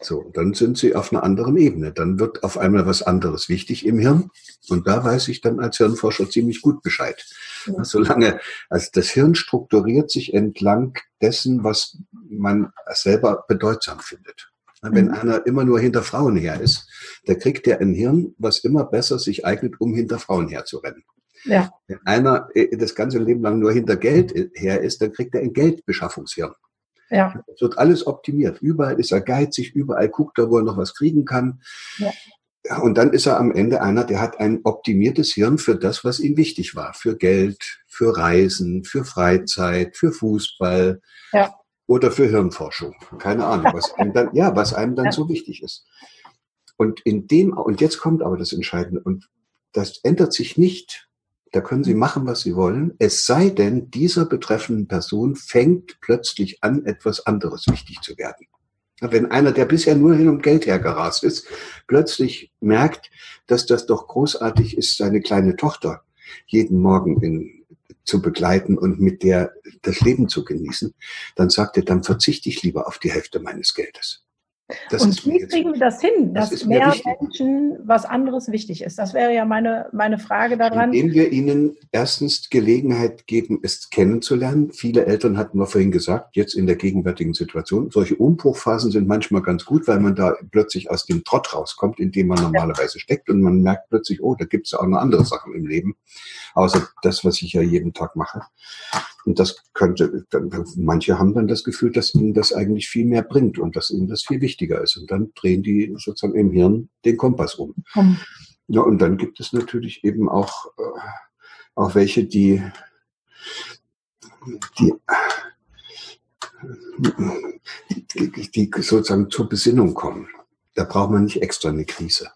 So, dann sind sie auf einer anderen Ebene. Dann wird auf einmal was anderes wichtig im Hirn. Und da weiß ich dann als Hirnforscher ziemlich gut Bescheid. Ja. Solange, also das Hirn strukturiert sich entlang dessen, was man selber bedeutsam findet. Wenn mhm. einer immer nur hinter Frauen her ist, der kriegt der ein Hirn, was immer besser sich eignet, um hinter Frauen herzurennen. Ja. Wenn einer äh, das ganze Leben lang nur hinter Geld äh, her ist, dann kriegt er ein Geldbeschaffungshirn. Ja. Es wird alles optimiert. Überall ist er geizig, überall guckt er, wo er noch was kriegen kann. Ja. Und dann ist er am Ende einer, der hat ein optimiertes Hirn für das, was ihm wichtig war. Für Geld, für Reisen, für Freizeit, für Fußball ja. oder für Hirnforschung. Keine Ahnung, was einem dann, ja, was einem dann ja. so wichtig ist. Und in dem, und jetzt kommt aber das Entscheidende, und das ändert sich nicht. Da können Sie machen, was Sie wollen. Es sei denn, dieser betreffenden Person fängt plötzlich an, etwas anderes wichtig zu werden. Wenn einer, der bisher nur hin um Geld hergerast ist, plötzlich merkt, dass das doch großartig ist, seine kleine Tochter jeden Morgen in, zu begleiten und mit der das Leben zu genießen, dann sagt er, dann verzichte ich lieber auf die Hälfte meines Geldes. Das und wie kriegen wir das hin, das dass mehr Menschen was anderes wichtig ist? Das wäre ja meine, meine Frage daran. Indem wir ihnen erstens Gelegenheit geben, es kennenzulernen. Viele Eltern hatten wir vorhin gesagt, jetzt in der gegenwärtigen Situation. Solche Umbruchphasen sind manchmal ganz gut, weil man da plötzlich aus dem Trott rauskommt, in dem man normalerweise steckt und man merkt plötzlich, oh, da gibt es auch noch andere Sachen im Leben, außer das, was ich ja jeden Tag mache. Und das könnte, manche haben dann das Gefühl, dass ihnen das eigentlich viel mehr bringt und dass ihnen das viel wichtiger ist. Und dann drehen die sozusagen im Hirn den Kompass um. Mhm. Ja, und dann gibt es natürlich eben auch, äh, auch welche, die, die, die, die sozusagen zur Besinnung kommen. Da braucht man nicht extra eine Krise.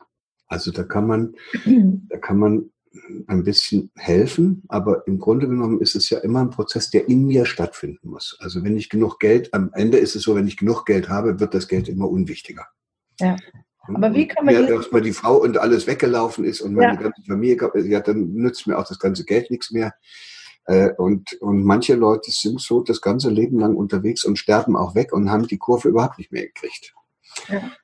Also da kann man, da kann man ein bisschen helfen, aber im Grunde genommen ist es ja immer ein Prozess, der in mir stattfinden muss. Also wenn ich genug Geld, am Ende ist es so, wenn ich genug Geld habe, wird das Geld immer unwichtiger. Ja. Aber wie kann man. Ja, dass mal die Frau und alles weggelaufen ist und meine ja. ganze Familie, ja, dann nützt mir auch das ganze Geld nichts mehr. Äh, und, und manche Leute sind so das ganze Leben lang unterwegs und sterben auch weg und haben die Kurve überhaupt nicht mehr gekriegt.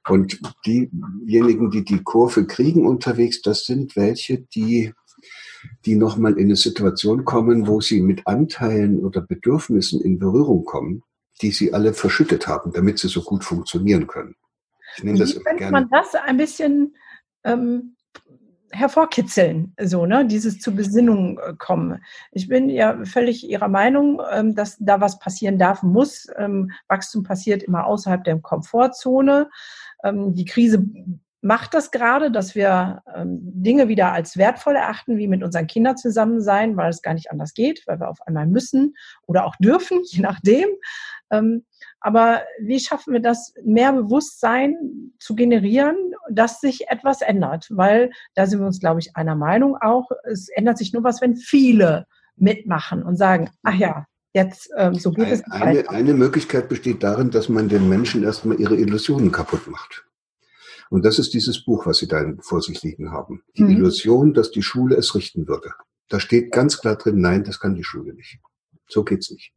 Und diejenigen, die die Kurve kriegen unterwegs, das sind welche, die, die nochmal in eine Situation kommen, wo sie mit Anteilen oder Bedürfnissen in Berührung kommen, die sie alle verschüttet haben, damit sie so gut funktionieren können. Ich das Wie immer gerne. man das ein bisschen ähm, hervorkitzeln, so, ne, dieses zur Besinnung äh, kommen. Ich bin ja völlig Ihrer Meinung, ähm, dass da was passieren darf, muss. Ähm, Wachstum passiert immer außerhalb der Komfortzone. Ähm, die Krise macht das gerade, dass wir Dinge wieder als wertvoll erachten, wie mit unseren Kindern zusammen sein, weil es gar nicht anders geht, weil wir auf einmal müssen oder auch dürfen, je nachdem. Aber wie schaffen wir das, mehr Bewusstsein zu generieren, dass sich etwas ändert? Weil da sind wir uns, glaube ich, einer Meinung auch. Es ändert sich nur was, wenn viele mitmachen und sagen, ach ja, jetzt ähm, so geht es. Eine, eine Möglichkeit besteht darin, dass man den Menschen erstmal ihre Illusionen kaputt macht. Und das ist dieses Buch, was Sie da vor sich liegen haben. Die mhm. Illusion, dass die Schule es richten würde. Da steht ganz klar drin, nein, das kann die Schule nicht. So geht's nicht.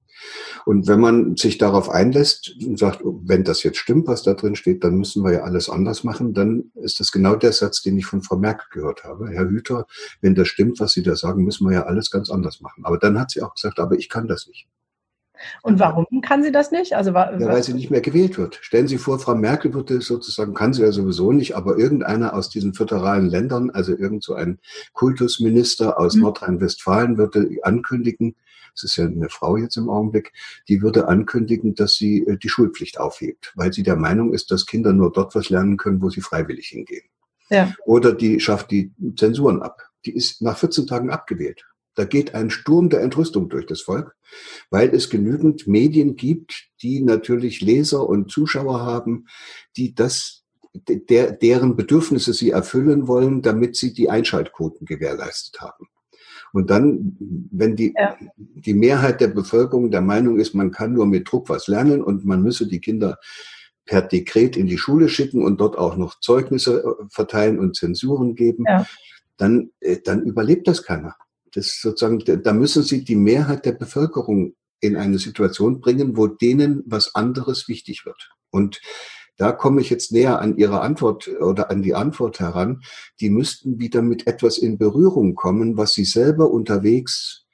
Und wenn man sich darauf einlässt und sagt, oh, wenn das jetzt stimmt, was da drin steht, dann müssen wir ja alles anders machen, dann ist das genau der Satz, den ich von Frau Merkel gehört habe. Herr Hüter, wenn das stimmt, was Sie da sagen, müssen wir ja alles ganz anders machen. Aber dann hat sie auch gesagt, aber ich kann das nicht. Und warum kann sie das nicht? Also, ja, weil sie nicht mehr gewählt wird. Stellen Sie vor, Frau Merkel würde sozusagen, kann sie ja sowieso nicht, aber irgendeiner aus diesen föderalen Ländern, also irgend so ein Kultusminister aus mhm. Nordrhein-Westfalen würde ankündigen, es ist ja eine Frau jetzt im Augenblick, die würde ankündigen, dass sie äh, die Schulpflicht aufhebt, weil sie der Meinung ist, dass Kinder nur dort was lernen können, wo sie freiwillig hingehen. Ja. Oder die schafft die Zensuren ab. Die ist nach 14 Tagen abgewählt. Da geht ein Sturm der Entrüstung durch das Volk, weil es genügend Medien gibt, die natürlich Leser und Zuschauer haben, die das, der, deren Bedürfnisse sie erfüllen wollen, damit sie die Einschaltquoten gewährleistet haben. Und dann, wenn die, ja. die Mehrheit der Bevölkerung der Meinung ist, man kann nur mit Druck was lernen und man müsse die Kinder per Dekret in die Schule schicken und dort auch noch Zeugnisse äh, verteilen und Zensuren geben, ja. dann, äh, dann überlebt das keiner. Das sozusagen, da müssen Sie die Mehrheit der Bevölkerung in eine Situation bringen, wo denen was anderes wichtig wird. Und da komme ich jetzt näher an Ihre Antwort oder an die Antwort heran. Die müssten wieder mit etwas in Berührung kommen, was Sie selber unterwegs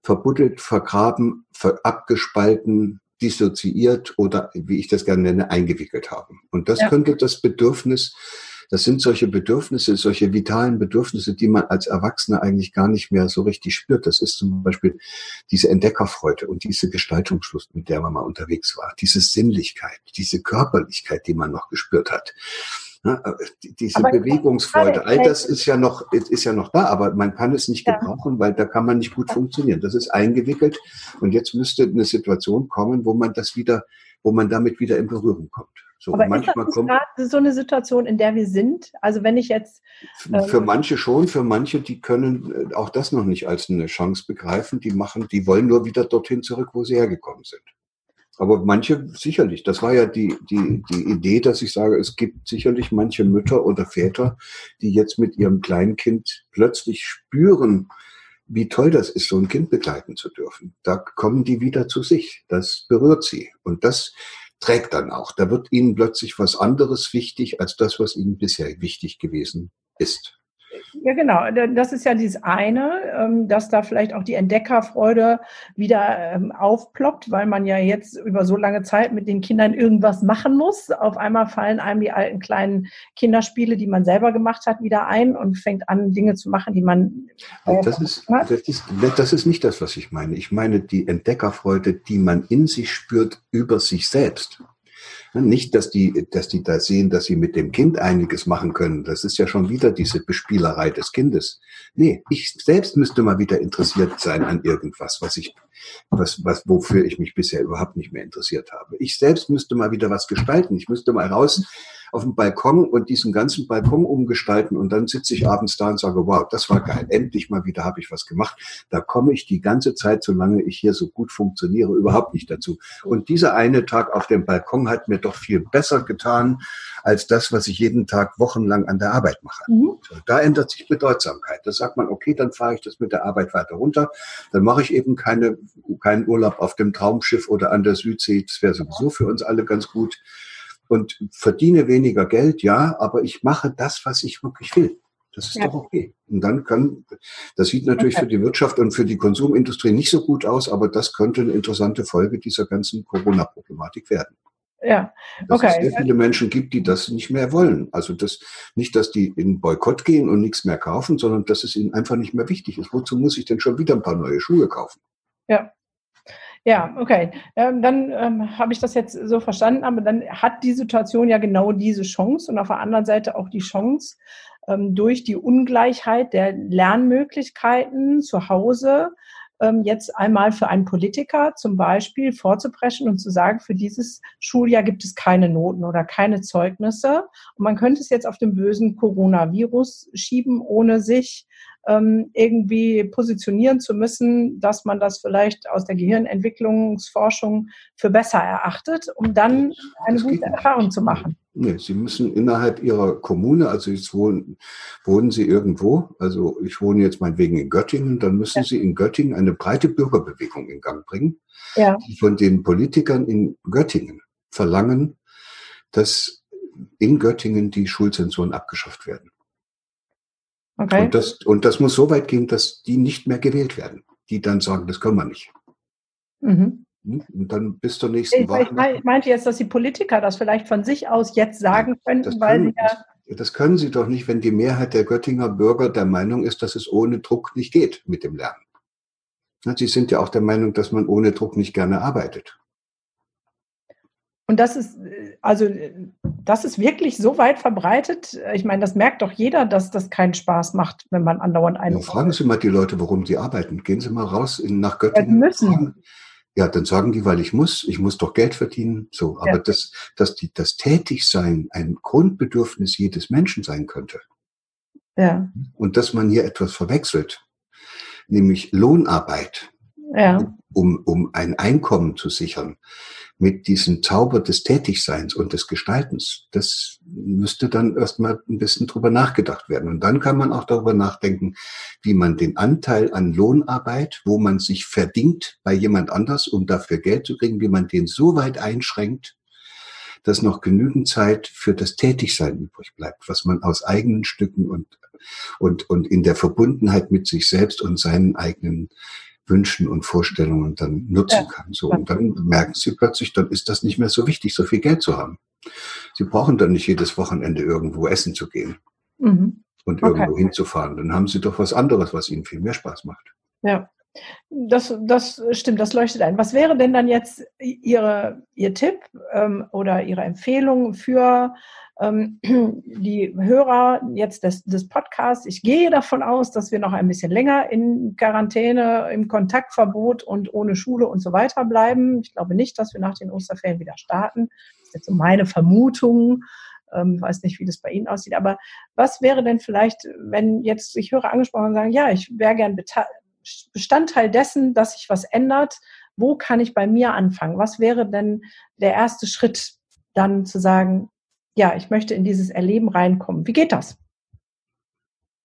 verbuddelt, vergraben, abgespalten, dissoziiert oder, wie ich das gerne nenne, eingewickelt haben. Und das ja. könnte das Bedürfnis das sind solche Bedürfnisse, solche vitalen Bedürfnisse, die man als Erwachsener eigentlich gar nicht mehr so richtig spürt. Das ist zum Beispiel diese Entdeckerfreude und diese Gestaltungslust, mit der man mal unterwegs war, diese Sinnlichkeit, diese Körperlichkeit, die man noch gespürt hat. Ja, äh, diese aber Bewegungsfreude, all das ist ja noch, ist ja noch da, aber man kann es nicht ja. gebrauchen, weil da kann man nicht gut funktionieren. Das ist eingewickelt und jetzt müsste eine Situation kommen, wo man das wieder, wo man damit wieder in Berührung kommt. So, Aber manchmal ist das gerade so eine Situation, in der wir sind? Also wenn ich jetzt... Ähm für manche schon, für manche, die können äh, auch das noch nicht als eine Chance begreifen. Die machen, die wollen nur wieder dorthin zurück, wo sie hergekommen sind. Aber manche sicherlich. Das war ja die, die, die Idee, dass ich sage, es gibt sicherlich manche Mütter oder Väter, die jetzt mit ihrem Kleinkind plötzlich spüren, wie toll das ist, so ein Kind begleiten zu dürfen. Da kommen die wieder zu sich. Das berührt sie. Und das, trägt dann auch. Da wird ihnen plötzlich was anderes wichtig als das, was ihnen bisher wichtig gewesen ist. Ja, genau. Das ist ja dieses eine, ähm, dass da vielleicht auch die Entdeckerfreude wieder ähm, aufploppt, weil man ja jetzt über so lange Zeit mit den Kindern irgendwas machen muss. Auf einmal fallen einem die alten kleinen Kinderspiele, die man selber gemacht hat, wieder ein und fängt an, Dinge zu machen, die man. Das ist, das, ist, das ist nicht das, was ich meine. Ich meine die Entdeckerfreude, die man in sich spürt über sich selbst. Nicht, dass die, dass die da sehen, dass sie mit dem Kind einiges machen können. Das ist ja schon wieder diese Bespielerei des Kindes. Nee, ich selbst müsste mal wieder interessiert sein an irgendwas, was ich, was, was, wofür ich mich bisher überhaupt nicht mehr interessiert habe. Ich selbst müsste mal wieder was gestalten. Ich müsste mal raus auf dem Balkon und diesen ganzen Balkon umgestalten und dann sitze ich abends da und sage, wow, das war geil, endlich mal wieder habe ich was gemacht. Da komme ich die ganze Zeit, solange ich hier so gut funktioniere, überhaupt nicht dazu. Und dieser eine Tag auf dem Balkon hat mir doch viel besser getan als das, was ich jeden Tag wochenlang an der Arbeit mache. Mhm. Da ändert sich Bedeutsamkeit. Da sagt man, okay, dann fahre ich das mit der Arbeit weiter runter. Dann mache ich eben keine, keinen Urlaub auf dem Traumschiff oder an der Südsee. Das wäre sowieso für uns alle ganz gut und verdiene weniger Geld, ja, aber ich mache das, was ich wirklich will. Das ist ja. doch okay. Und dann kann, das sieht natürlich okay. für die Wirtschaft und für die Konsumindustrie nicht so gut aus, aber das könnte eine interessante Folge dieser ganzen Corona-Problematik werden. Ja, okay. Dass es sehr viele Menschen gibt, die das nicht mehr wollen. Also das, nicht, dass die in Boykott gehen und nichts mehr kaufen, sondern dass es ihnen einfach nicht mehr wichtig ist. Wozu muss ich denn schon wieder ein paar neue Schuhe kaufen? Ja, Ja, okay. Ähm, dann ähm, habe ich das jetzt so verstanden, aber dann hat die Situation ja genau diese Chance und auf der anderen Seite auch die Chance, ähm, durch die Ungleichheit der Lernmöglichkeiten zu Hause jetzt einmal für einen Politiker zum Beispiel vorzupreschen und zu sagen, für dieses Schuljahr gibt es keine Noten oder keine Zeugnisse. Und man könnte es jetzt auf den bösen Coronavirus schieben, ohne sich ähm, irgendwie positionieren zu müssen, dass man das vielleicht aus der Gehirnentwicklungsforschung für besser erachtet, um dann eine gute Erfahrung zu machen. Nee, Sie müssen innerhalb Ihrer Kommune, also jetzt wohnen, wohnen Sie irgendwo, also ich wohne jetzt meinetwegen in Göttingen, dann müssen ja. Sie in Göttingen eine breite Bürgerbewegung in Gang bringen, ja. die von den Politikern in Göttingen verlangen, dass in Göttingen die Schulzensuren abgeschafft werden. Okay. Und, das, und das muss so weit gehen, dass die nicht mehr gewählt werden, die dann sagen, das können wir nicht. Mhm. Hm? Und dann bis zur nächsten ich, Woche. Ich meinte jetzt, dass die Politiker das vielleicht von sich aus jetzt sagen könnten, weil können, sie ja. Das können sie doch nicht, wenn die Mehrheit der Göttinger Bürger der Meinung ist, dass es ohne Druck nicht geht mit dem Lernen. Sie sind ja auch der Meinung, dass man ohne Druck nicht gerne arbeitet. Und das ist, also, das ist wirklich so weit verbreitet. Ich meine, das merkt doch jeder, dass das keinen Spaß macht, wenn man andauernd eine. Ja, fragen Sie mal die Leute, warum sie arbeiten. Gehen Sie mal raus in, nach Göttingen. Ja, müssen. Ja, dann sagen die, weil ich muss, ich muss doch Geld verdienen. So, aber ja. das, dass die, das Tätigsein ein Grundbedürfnis jedes Menschen sein könnte. Ja. Und dass man hier etwas verwechselt, nämlich Lohnarbeit, ja. um, um ein Einkommen zu sichern, mit diesem Zauber des Tätigseins und des Gestaltens, das müsste dann erstmal ein bisschen drüber nachgedacht werden. Und dann kann man auch darüber nachdenken, wie man den Anteil an Lohnarbeit, wo man sich verdient bei jemand anders, um dafür Geld zu kriegen, wie man den so weit einschränkt, dass noch genügend Zeit für das Tätigsein übrig bleibt, was man aus eigenen Stücken und, und, und in der Verbundenheit mit sich selbst und seinen eigenen Wünschen und Vorstellungen dann nutzen kann. So, und dann merken sie plötzlich, dann ist das nicht mehr so wichtig, so viel Geld zu haben. Sie brauchen dann nicht jedes Wochenende irgendwo essen zu gehen mhm. und irgendwo okay. hinzufahren. Dann haben sie doch was anderes, was ihnen viel mehr Spaß macht. Ja. Das, das stimmt, das leuchtet ein. Was wäre denn dann jetzt Ihre, Ihr Tipp ähm, oder Ihre Empfehlung für ähm, die Hörer jetzt des, des Podcasts? Ich gehe davon aus, dass wir noch ein bisschen länger in Quarantäne, im Kontaktverbot und ohne Schule und so weiter bleiben. Ich glaube nicht, dass wir nach den Osterferien wieder starten. Das ist jetzt so meine Vermutung. Ähm, weiß nicht, wie das bei Ihnen aussieht. Aber was wäre denn vielleicht, wenn jetzt sich Hörer angesprochen sagen, ja, ich wäre gern Bestandteil dessen, dass sich was ändert. Wo kann ich bei mir anfangen? Was wäre denn der erste Schritt, dann zu sagen, ja, ich möchte in dieses Erleben reinkommen? Wie geht das?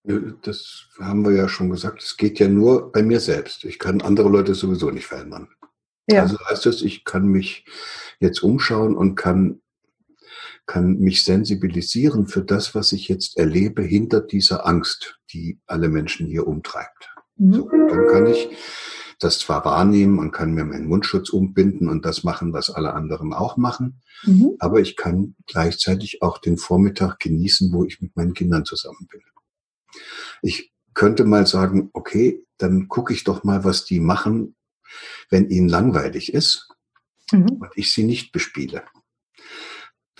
Das haben wir ja schon gesagt. Es geht ja nur bei mir selbst. Ich kann andere Leute sowieso nicht verändern. Ja. Also heißt das, ich kann mich jetzt umschauen und kann, kann mich sensibilisieren für das, was ich jetzt erlebe hinter dieser Angst, die alle Menschen hier umtreibt. Mhm. So, dann kann ich das zwar wahrnehmen und kann mir meinen Mundschutz umbinden und das machen, was alle anderen auch machen, mhm. aber ich kann gleichzeitig auch den Vormittag genießen, wo ich mit meinen Kindern zusammen bin. Ich könnte mal sagen, okay, dann gucke ich doch mal, was die machen, wenn ihnen langweilig ist mhm. und ich sie nicht bespiele.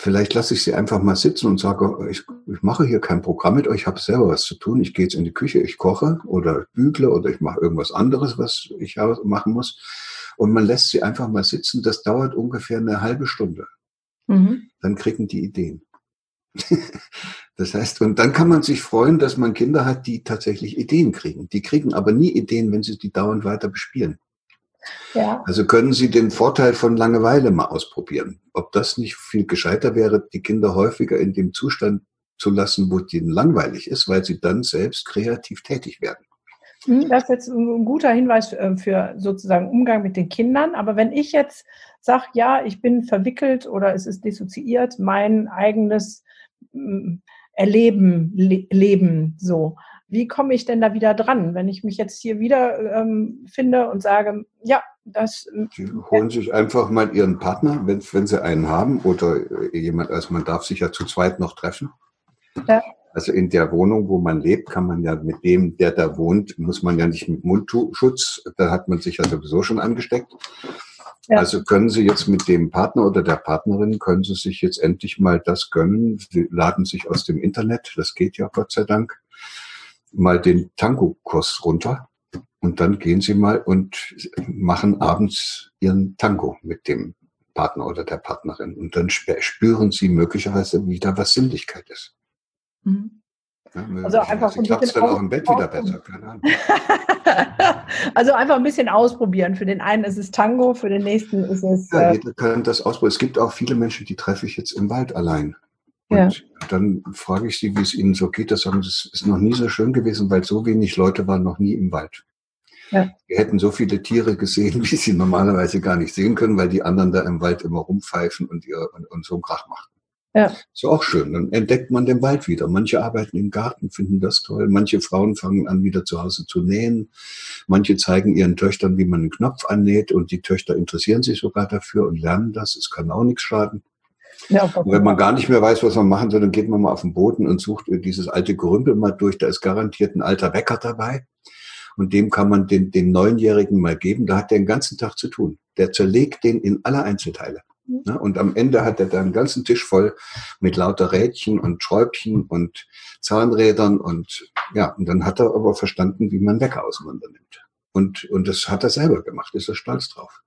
Vielleicht lasse ich sie einfach mal sitzen und sage, ich, ich mache hier kein Programm mit euch, ich habe selber was zu tun. Ich gehe jetzt in die Küche, ich koche oder bügle oder ich mache irgendwas anderes, was ich machen muss. Und man lässt sie einfach mal sitzen. Das dauert ungefähr eine halbe Stunde. Mhm. Dann kriegen die Ideen. das heißt, und dann kann man sich freuen, dass man Kinder hat, die tatsächlich Ideen kriegen. Die kriegen aber nie Ideen, wenn sie die dauernd weiter bespielen. Ja. Also können Sie den Vorteil von Langeweile mal ausprobieren. Ob das nicht viel gescheiter wäre, die Kinder häufiger in dem Zustand zu lassen, wo es ihnen langweilig ist, weil sie dann selbst kreativ tätig werden. Hm, das ist jetzt ein guter Hinweis äh, für sozusagen Umgang mit den Kindern. Aber wenn ich jetzt sage, ja, ich bin verwickelt oder es ist dissoziiert, mein eigenes hm, Erleben, Leben so, wie komme ich denn da wieder dran, wenn ich mich jetzt hier wieder ähm, finde und sage, ja, das. Sie holen sich einfach mal Ihren Partner, wenn, wenn Sie einen haben, oder jemand, also man darf sich ja zu zweit noch treffen. Ja. Also in der Wohnung, wo man lebt, kann man ja mit dem, der da wohnt, muss man ja nicht mit Mundschutz, da hat man sich ja sowieso schon angesteckt. Ja. Also können Sie jetzt mit dem Partner oder der Partnerin, können Sie sich jetzt endlich mal das gönnen. Sie laden sich aus dem Internet, das geht ja Gott sei Dank, mal den Tango-Kurs runter. Und dann gehen Sie mal und machen abends Ihren Tango mit dem Partner oder der Partnerin. Und dann spüren Sie möglicherweise wieder, was Sinnlichkeit ist. Mhm. Ja, also einfach ein bisschen dann auch im Bett wieder besser, also einfach ein bisschen ausprobieren. Für den einen ist es Tango, für den nächsten ist es. Ja, äh, jeder kann das ausprobieren. Es gibt auch viele Menschen, die treffe ich jetzt im Wald allein. Und ja. dann frage ich sie, wie es ihnen so geht. Das sagen, das ist noch nie so schön gewesen, weil so wenig Leute waren noch nie im Wald. Ja. Wir hätten so viele Tiere gesehen, wie sie normalerweise gar nicht sehen können, weil die anderen da im Wald immer rumpfeifen und, ihr, und, und so einen Krach machen. Ja. Ist auch schön. Dann entdeckt man den Wald wieder. Manche arbeiten im Garten, finden das toll. Manche Frauen fangen an, wieder zu Hause zu nähen. Manche zeigen ihren Töchtern, wie man einen Knopf annäht und die Töchter interessieren sich sogar dafür und lernen das. Es kann auch nichts schaden. Ja, und wenn man gar nicht mehr weiß, was man machen soll, dann geht man mal auf den Boden und sucht dieses alte Gerümpel mal durch. Da ist garantiert ein alter Wecker dabei. Und dem kann man den, den Neunjährigen mal geben. Da hat der den ganzen Tag zu tun. Der zerlegt den in alle Einzelteile. Ne? Und am Ende hat er dann einen ganzen Tisch voll mit lauter Rädchen und Schräubchen und Zahnrädern und ja, und dann hat er aber verstanden, wie man Wecker auseinander nimmt. Und, und das hat er selber gemacht, ist er stolz drauf.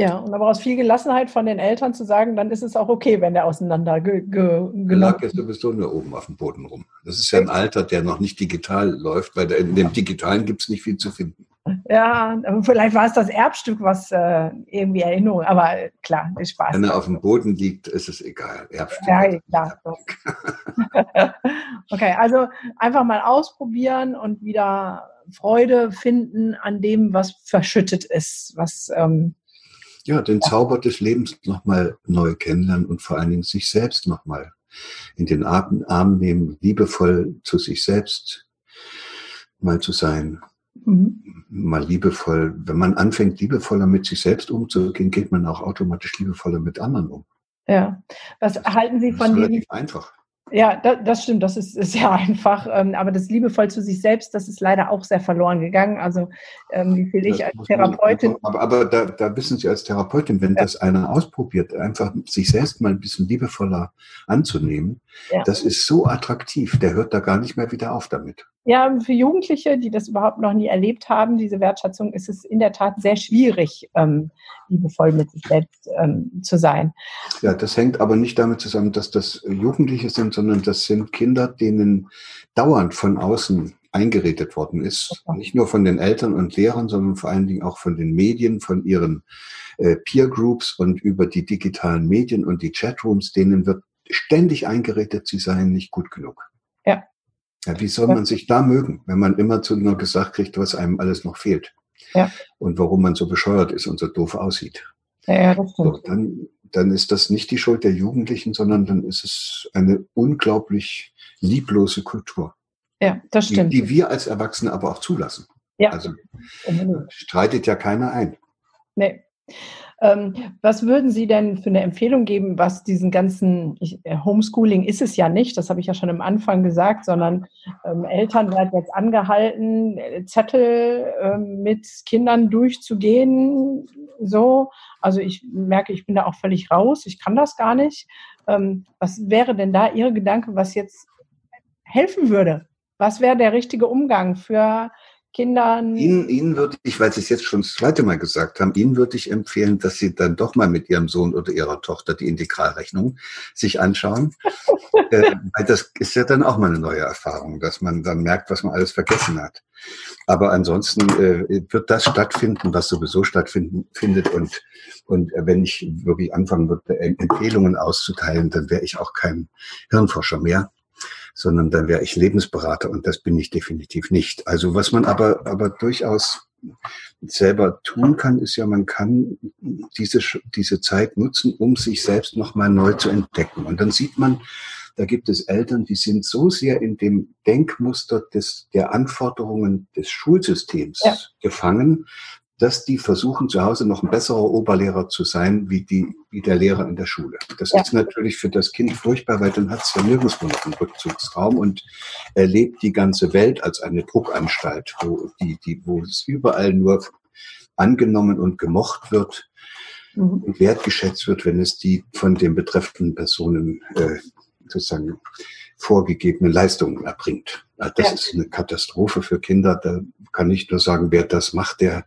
Ja, und aber aus viel Gelassenheit von den Eltern zu sagen, dann ist es auch okay, wenn der auseinander ge, ge, Der lag ja sowieso nur oben auf dem Boden rum. Das ist ja ein Alter, der noch nicht digital läuft, weil in dem Digitalen gibt es nicht viel zu finden. Ja, vielleicht war es das Erbstück, was äh, irgendwie Erinnerung, aber klar, ist Spaß. Wenn er auf dem Boden liegt, ist es egal. Erbstück. Ja, klar. okay, also einfach mal ausprobieren und wieder Freude finden an dem, was verschüttet ist, was ähm, ja, den Zauber des Lebens nochmal neu kennenlernen und vor allen Dingen sich selbst nochmal in den Arm nehmen, liebevoll zu sich selbst mal zu sein. Mhm. Mal liebevoll, wenn man anfängt, liebevoller mit sich selbst umzugehen, geht man auch automatisch liebevoller mit anderen um. Ja. Was halten Sie von dem? Einfach. Ja, das, das stimmt, das ist sehr einfach. Ähm, aber das liebevoll zu sich selbst, das ist leider auch sehr verloren gegangen. Also ähm, wie viel ich als Therapeutin. Man, aber, aber da, da wissen Sie als Therapeutin, wenn ja. das einer ausprobiert, einfach sich selbst mal ein bisschen liebevoller anzunehmen, ja. das ist so attraktiv, der hört da gar nicht mehr wieder auf damit. Ja, für Jugendliche, die das überhaupt noch nie erlebt haben, diese Wertschätzung, ist es in der Tat sehr schwierig, ähm, liebevoll mit sich selbst ähm, zu sein. Ja, das hängt aber nicht damit zusammen, dass das Jugendliche sind, sondern das sind Kinder, denen dauernd von außen eingeredet worden ist. Nicht nur von den Eltern und Lehrern, sondern vor allen Dingen auch von den Medien, von ihren äh, Peer Groups und über die digitalen Medien und die Chatrooms, denen wird ständig eingeredet, sie seien nicht gut genug. Ja. Ja, wie soll man sich da mögen, wenn man immer zu nur gesagt kriegt, was einem alles noch fehlt? Ja. Und warum man so bescheuert ist und so doof aussieht. Ja, ja das stimmt. So, dann, dann ist das nicht die Schuld der Jugendlichen, sondern dann ist es eine unglaublich lieblose Kultur. Ja, das stimmt. Die, die wir als Erwachsene aber auch zulassen. Ja. Also streitet ja keiner ein. Nee. Ähm, was würden Sie denn für eine Empfehlung geben, was diesen ganzen ich, äh, Homeschooling ist es ja nicht, das habe ich ja schon am Anfang gesagt, sondern ähm, Eltern werden jetzt angehalten, äh, Zettel ähm, mit Kindern durchzugehen. So, also ich merke, ich bin da auch völlig raus, ich kann das gar nicht. Ähm, was wäre denn da Ihr Gedanke, was jetzt helfen würde? Was wäre der richtige Umgang für Kindern. Ihnen, Ihnen würde ich, weil Sie es jetzt schon das zweite Mal gesagt haben, Ihnen würde ich empfehlen, dass Sie dann doch mal mit Ihrem Sohn oder Ihrer Tochter die Integralrechnung sich anschauen. äh, weil das ist ja dann auch mal eine neue Erfahrung, dass man dann merkt, was man alles vergessen hat. Aber ansonsten äh, wird das stattfinden, was sowieso stattfinden findet. Und, und wenn ich wirklich anfangen würde, Empfehlungen auszuteilen, dann wäre ich auch kein Hirnforscher mehr sondern dann wäre ich Lebensberater und das bin ich definitiv nicht. Also was man aber, aber durchaus selber tun kann, ist ja, man kann diese, diese Zeit nutzen, um sich selbst nochmal neu zu entdecken. Und dann sieht man, da gibt es Eltern, die sind so sehr in dem Denkmuster des, der Anforderungen des Schulsystems ja. gefangen, dass die versuchen, zu Hause noch ein besserer Oberlehrer zu sein, wie, die, wie der Lehrer in der Schule. Das ja. ist natürlich für das Kind furchtbar, weil dann hat es ja nirgendwo noch einen Rückzugsraum und erlebt die ganze Welt als eine Druckanstalt, wo, die, die, wo es überall nur angenommen und gemocht wird mhm. und wertgeschätzt wird, wenn es die von den betreffenden Personen äh, sozusagen vorgegebene Leistungen erbringt. Das ja. ist eine Katastrophe für Kinder. Da kann ich nur sagen, wer das macht, der,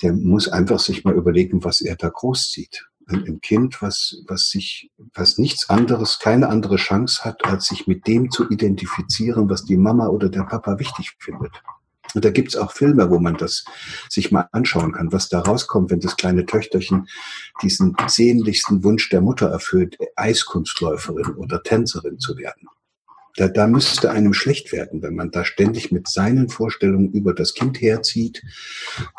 der muss einfach sich mal überlegen, was er da großzieht. Ein, Kind, was, was sich, was nichts anderes, keine andere Chance hat, als sich mit dem zu identifizieren, was die Mama oder der Papa wichtig findet. Und da gibt's auch Filme, wo man das sich mal anschauen kann, was da rauskommt, wenn das kleine Töchterchen diesen sehnlichsten Wunsch der Mutter erfüllt, Eiskunstläuferin oder Tänzerin zu werden. Da, da müsste einem schlecht werden, wenn man da ständig mit seinen Vorstellungen über das Kind herzieht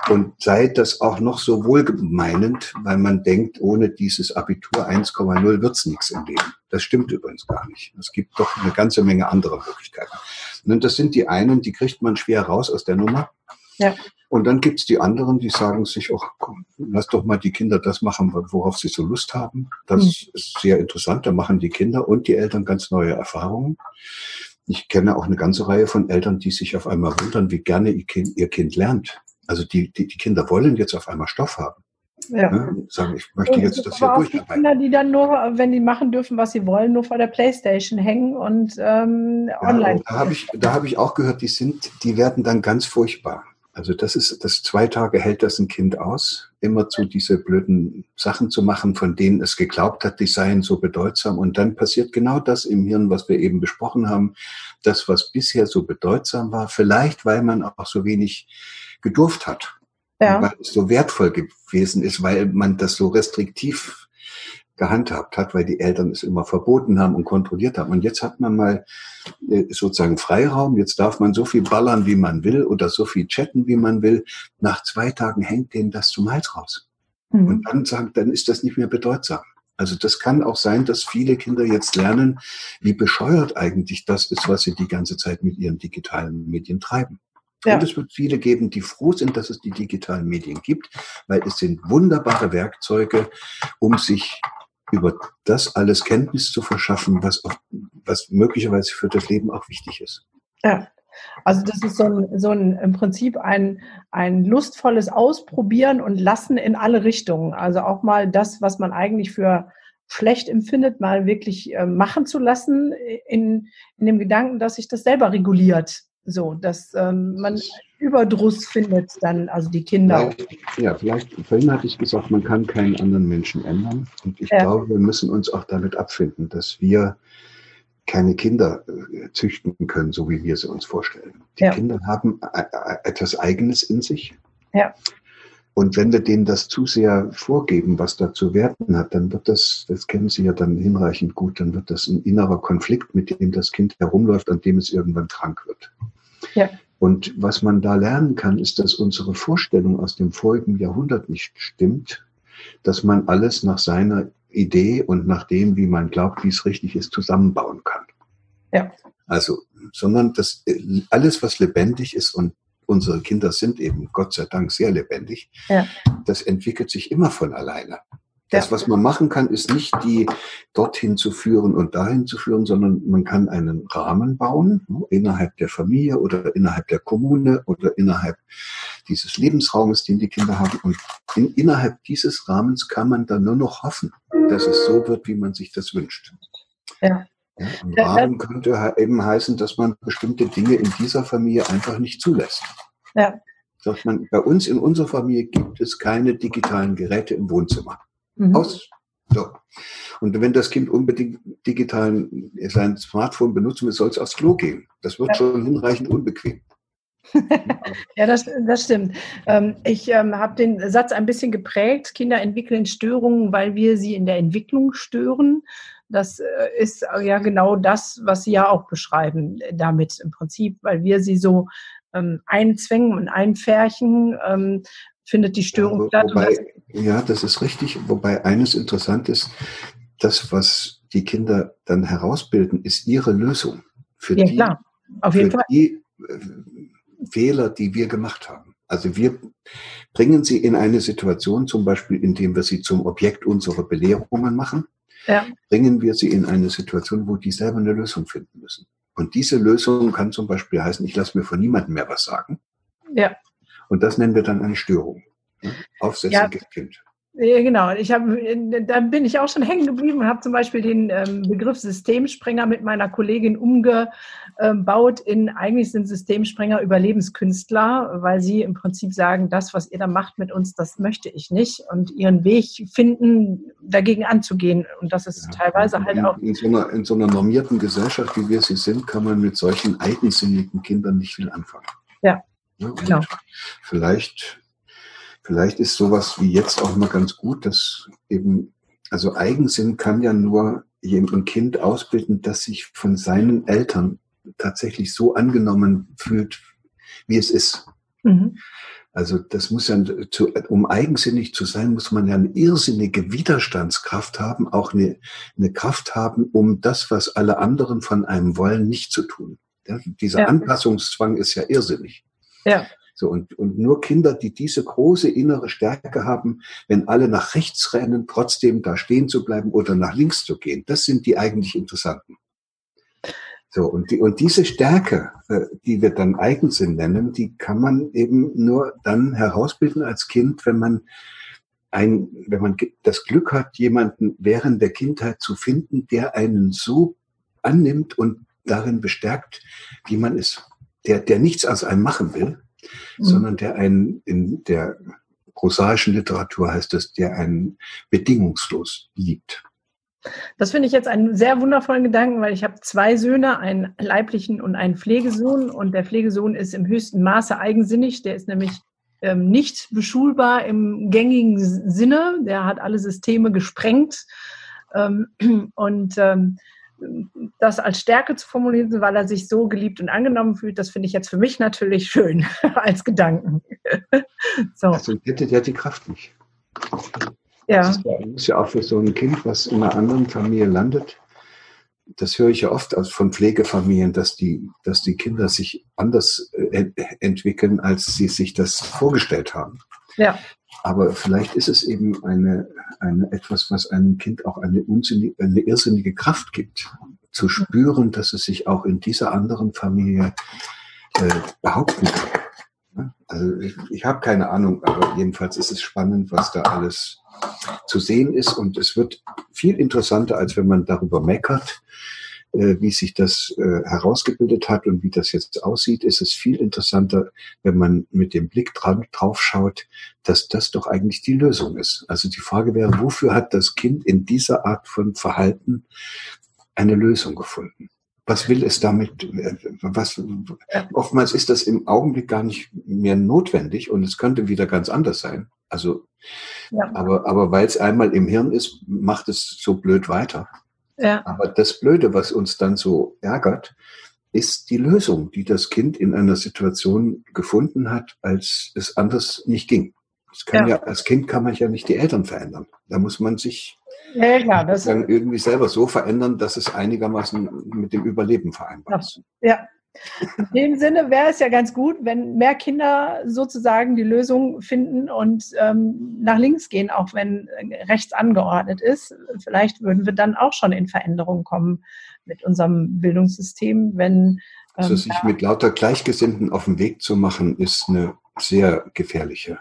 und sei das auch noch so wohlgemeinend, weil man denkt, ohne dieses Abitur 1,0 wird's nichts im Leben. Das stimmt übrigens gar nicht. Es gibt doch eine ganze Menge anderer Möglichkeiten. Und das sind die einen, die kriegt man schwer raus aus der Nummer. Ja. Und dann gibt's die anderen, die sagen sich, ach komm, lass doch mal die Kinder das machen, worauf sie so Lust haben. Das mhm. ist sehr interessant. Da machen die Kinder und die Eltern ganz neue Erfahrungen. Ich kenne auch eine ganze Reihe von Eltern, die sich auf einmal wundern, wie gerne ihr Kind, ihr kind lernt. Also die, die, die Kinder wollen jetzt auf einmal Stoff haben. Ja. Ne? Sagen, ich möchte jetzt das hier durcharbeiten. Die Kinder, die dann nur, wenn die machen dürfen, was sie wollen, nur vor der Playstation hängen und ähm, ja, online. Und da habe ich, da habe ich auch gehört, die sind, die werden dann ganz furchtbar. Also das ist, das zwei Tage hält das ein Kind aus, immer zu diese blöden Sachen zu machen, von denen es geglaubt hat, die seien so bedeutsam. Und dann passiert genau das im Hirn, was wir eben besprochen haben. Das, was bisher so bedeutsam war, vielleicht weil man auch so wenig gedurft hat. Ja. Weil es so wertvoll gewesen ist, weil man das so restriktiv gehandhabt hat, weil die Eltern es immer verboten haben und kontrolliert haben. Und jetzt hat man mal äh, sozusagen Freiraum, jetzt darf man so viel ballern, wie man will oder so viel chatten, wie man will. Nach zwei Tagen hängt denen das zum Hals raus. Mhm. Und dann sagt, dann ist das nicht mehr bedeutsam. Also das kann auch sein, dass viele Kinder jetzt lernen, wie bescheuert eigentlich das ist, was sie die ganze Zeit mit ihren digitalen Medien treiben. Ja. Und es wird viele geben, die froh sind, dass es die digitalen Medien gibt, weil es sind wunderbare Werkzeuge, um sich über das alles Kenntnis zu verschaffen, was, auch, was möglicherweise für das Leben auch wichtig ist. Ja, also das ist so ein, so ein im Prinzip ein, ein lustvolles Ausprobieren und Lassen in alle Richtungen. Also auch mal das, was man eigentlich für schlecht empfindet, mal wirklich äh, machen zu lassen, in, in dem Gedanken, dass sich das selber reguliert. So, dass ähm, man Überdruss findet dann, also die Kinder. Vielleicht, ja, vielleicht, vorhin hatte ich gesagt, man kann keinen anderen Menschen ändern. Und ich ja. glaube, wir müssen uns auch damit abfinden, dass wir keine Kinder äh, züchten können, so wie wir sie uns vorstellen. Die ja. Kinder haben äh, äh, etwas Eigenes in sich. Ja. Und wenn wir denen das zu sehr vorgeben, was da zu werten hat, dann wird das, das kennen Sie ja dann hinreichend gut, dann wird das ein innerer Konflikt, mit dem das Kind herumläuft, an dem es irgendwann krank wird. Ja. Und was man da lernen kann, ist, dass unsere Vorstellung aus dem vorigen Jahrhundert nicht stimmt, dass man alles nach seiner Idee und nach dem, wie man glaubt, wie es richtig ist, zusammenbauen kann. Ja. Also, sondern das alles, was lebendig ist und unsere Kinder sind eben Gott sei Dank sehr lebendig, ja. das entwickelt sich immer von alleine. Das, was man machen kann, ist nicht die dorthin zu führen und dahin zu führen, sondern man kann einen Rahmen bauen, ne, innerhalb der Familie oder innerhalb der Kommune oder innerhalb dieses Lebensraumes, den die Kinder haben. Und in, innerhalb dieses Rahmens kann man dann nur noch hoffen, dass es so wird, wie man sich das wünscht. Ja. Ja, Im Rahmen könnte eben heißen, dass man bestimmte Dinge in dieser Familie einfach nicht zulässt. Ja. Sagt man, bei uns in unserer Familie gibt es keine digitalen Geräte im Wohnzimmer. Mhm. Aus. So. Und wenn das Kind unbedingt digitalen sein Smartphone benutzen will, soll es aufs Klo gehen. Das wird ja. schon hinreichend unbequem. ja, das, das stimmt. Ähm, ich ähm, habe den Satz ein bisschen geprägt. Kinder entwickeln Störungen, weil wir sie in der Entwicklung stören. Das äh, ist äh, ja genau das, was Sie ja auch beschreiben damit im Prinzip, weil wir sie so ähm, einzwängen und einfärchen, ähm, findet die Störung ja, wobei, statt. ja, das ist richtig. Wobei eines interessant ist, das, was die Kinder dann herausbilden, ist ihre Lösung für ja, die, klar. Auf jeden Fall. die äh, Fehler, die wir gemacht haben. Also wir bringen sie in eine Situation, zum Beispiel indem wir sie zum Objekt unserer Belehrungen machen, ja. bringen wir sie in eine Situation, wo die selber eine Lösung finden müssen. Und diese Lösung kann zum Beispiel heißen, ich lasse mir von niemandem mehr was sagen. Ja. Und das nennen wir dann eine Störung. Aufsässiges ja. Kind. Ja, genau. Ich habe, da bin ich auch schon hängen geblieben und habe zum Beispiel den ähm, Begriff Systemsprenger mit meiner Kollegin umgebaut in eigentlich sind Systemsprenger Überlebenskünstler, weil sie im Prinzip sagen, das, was ihr da macht mit uns, das möchte ich nicht und ihren Weg finden, dagegen anzugehen. Und das ist ja, teilweise halt in, auch. In so, einer, in so einer normierten Gesellschaft, wie wir sie sind, kann man mit solchen eigensinnigen Kindern nicht viel anfangen. Ja. ja genau. Vielleicht Vielleicht ist sowas wie jetzt auch mal ganz gut, dass eben, also Eigensinn kann ja nur ein Kind ausbilden, das sich von seinen Eltern tatsächlich so angenommen fühlt, wie es ist. Mhm. Also das muss ja, um eigensinnig zu sein, muss man ja eine irrsinnige Widerstandskraft haben, auch eine, eine Kraft haben, um das, was alle anderen von einem wollen, nicht zu tun. Ja, dieser ja. Anpassungszwang ist ja irrsinnig. Ja. So, und, und nur Kinder, die diese große innere Stärke haben, wenn alle nach rechts rennen, trotzdem da stehen zu bleiben oder nach links zu gehen, das sind die eigentlich interessanten. So, und, die, und diese Stärke, äh, die wir dann Eigensinn nennen, die kann man eben nur dann herausbilden als Kind, wenn man ein, wenn man das Glück hat, jemanden während der Kindheit zu finden, der einen so annimmt und darin bestärkt, wie man ist. Der, der nichts aus einem machen will, mhm. sondern der einen in der prosaischen Literatur heißt es, der einen bedingungslos liebt. Das finde ich jetzt einen sehr wundervollen Gedanken, weil ich habe zwei Söhne, einen leiblichen und einen Pflegesohn. Und der Pflegesohn ist im höchsten Maße eigensinnig. Der ist nämlich ähm, nicht beschulbar im gängigen Sinne. Der hat alle Systeme gesprengt. Ähm, und ähm, das als Stärke zu formulieren, weil er sich so geliebt und angenommen fühlt, das finde ich jetzt für mich natürlich schön als Gedanken. so. Also hätte der die Kraft nicht. Ja. Das ist ja auch für so ein Kind, was in einer anderen Familie landet. Das höre ich ja oft von Pflegefamilien, dass die, dass die Kinder sich anders äh, entwickeln, als sie sich das vorgestellt haben. Ja. Aber vielleicht ist es eben eine, eine etwas, was einem Kind auch eine, unsinnige, eine irrsinnige Kraft gibt, zu spüren, dass es sich auch in dieser anderen Familie äh, behaupten kann. Also ich, ich habe keine Ahnung, aber jedenfalls ist es spannend, was da alles zu sehen ist und es wird viel interessanter, als wenn man darüber meckert, wie sich das äh, herausgebildet hat und wie das jetzt aussieht, ist es viel interessanter, wenn man mit dem Blick dran, drauf schaut, dass das doch eigentlich die Lösung ist. Also die Frage wäre, wofür hat das Kind in dieser Art von Verhalten eine Lösung gefunden? Was will es damit? Äh, was, oftmals ist das im Augenblick gar nicht mehr notwendig und es könnte wieder ganz anders sein. Also, ja. aber, aber weil es einmal im Hirn ist, macht es so blöd weiter. Ja. Aber das Blöde, was uns dann so ärgert, ist die Lösung, die das Kind in einer Situation gefunden hat, als es anders nicht ging. Das kann ja. ja als Kind kann man ja nicht die Eltern verändern. Da muss man sich ja, klar, dann irgendwie selber so verändern, dass es einigermaßen mit dem Überleben vereinbar ist. Ja, in dem Sinne wäre es ja ganz gut, wenn mehr Kinder sozusagen die Lösung finden und ähm, nach links gehen, auch wenn rechts angeordnet ist. Vielleicht würden wir dann auch schon in Veränderungen kommen mit unserem Bildungssystem, wenn. Ähm, also sich mit lauter Gleichgesinnten auf den Weg zu machen, ist eine sehr gefährliche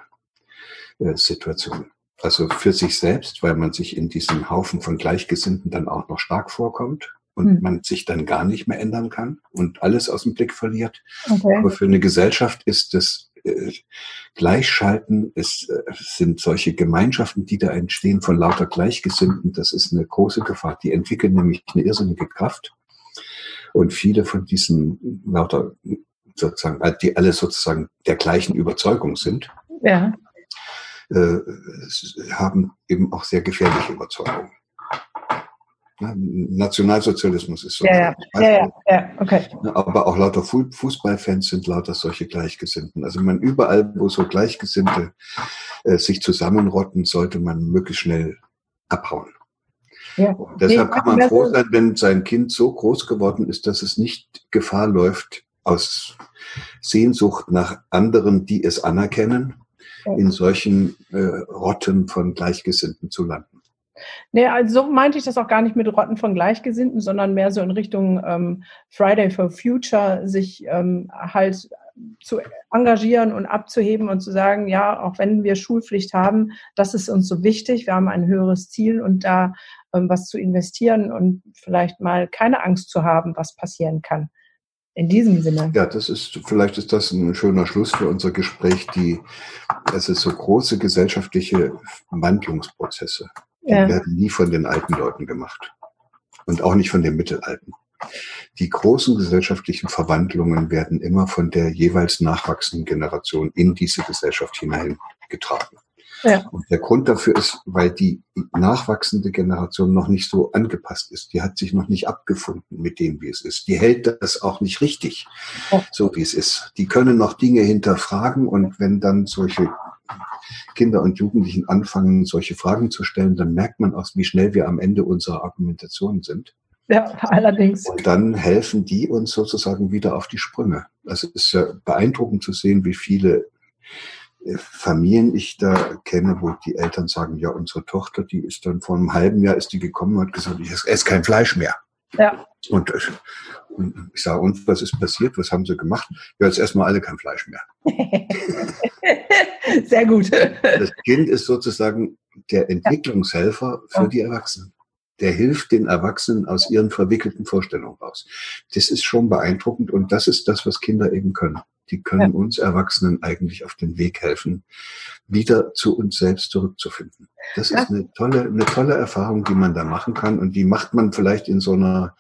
äh, Situation. Also für sich selbst, weil man sich in diesem Haufen von Gleichgesinnten dann auch noch stark vorkommt und hm. man sich dann gar nicht mehr ändern kann und alles aus dem Blick verliert. Okay. Aber für eine Gesellschaft ist das äh, Gleichschalten, es äh, sind solche Gemeinschaften, die da entstehen von lauter Gleichgesinnten, das ist eine große Gefahr. Die entwickeln nämlich eine irrsinnige Kraft. Und viele von diesen lauter sozusagen, die alle sozusagen der gleichen Überzeugung sind, ja. äh, haben eben auch sehr gefährliche Überzeugungen. Nationalsozialismus ist so. Ja, ja, ja, ja, okay. Aber auch lauter Fußballfans sind lauter solche Gleichgesinnten. Also man überall, wo so Gleichgesinnte äh, sich zusammenrotten, sollte man möglichst schnell abhauen. Ja. deshalb kann man froh sein, wenn sein Kind so groß geworden ist, dass es nicht Gefahr läuft, aus Sehnsucht nach anderen, die es anerkennen, in solchen äh, Rotten von Gleichgesinnten zu landen. Nee, also so meinte ich das auch gar nicht mit Rotten von Gleichgesinnten, sondern mehr so in Richtung ähm, Friday for Future, sich ähm, halt zu engagieren und abzuheben und zu sagen, ja, auch wenn wir Schulpflicht haben, das ist uns so wichtig, wir haben ein höheres Ziel und da ähm, was zu investieren und vielleicht mal keine Angst zu haben, was passieren kann. In diesem Sinne. Ja, das ist, vielleicht ist das ein schöner Schluss für unser Gespräch, die, es ist so große gesellschaftliche Wandlungsprozesse, die ja. werden nie von den alten Leuten gemacht. Und auch nicht von den Mittelalten. Die großen gesellschaftlichen Verwandlungen werden immer von der jeweils nachwachsenden Generation in diese Gesellschaft hineingetragen. Ja. Und der Grund dafür ist, weil die nachwachsende Generation noch nicht so angepasst ist. Die hat sich noch nicht abgefunden mit dem, wie es ist. Die hält das auch nicht richtig, so wie es ist. Die können noch Dinge hinterfragen und wenn dann solche Kinder und Jugendlichen anfangen, solche Fragen zu stellen, dann merkt man auch, wie schnell wir am Ende unserer Argumentation sind. Ja, allerdings. Und dann helfen die uns sozusagen wieder auf die Sprünge. Also es ist ja beeindruckend zu sehen, wie viele äh, Familien ich da kenne, wo die Eltern sagen, ja, unsere Tochter, die ist dann vor einem halben Jahr ist die gekommen und hat gesagt, ich esse kein Fleisch mehr. Ja. Und, äh, und ich sage, und was ist passiert? Was haben sie gemacht? Ja, jetzt erstmal alle kein Fleisch mehr. Sehr gut. Das Kind ist sozusagen der Entwicklungshelfer für die Erwachsenen der hilft den Erwachsenen aus ihren verwickelten Vorstellungen raus. Das ist schon beeindruckend und das ist das, was Kinder eben können. Die können ja. uns Erwachsenen eigentlich auf den Weg helfen, wieder zu uns selbst zurückzufinden. Das ja. ist eine tolle, eine tolle Erfahrung, die man da machen kann und die macht man vielleicht in so einer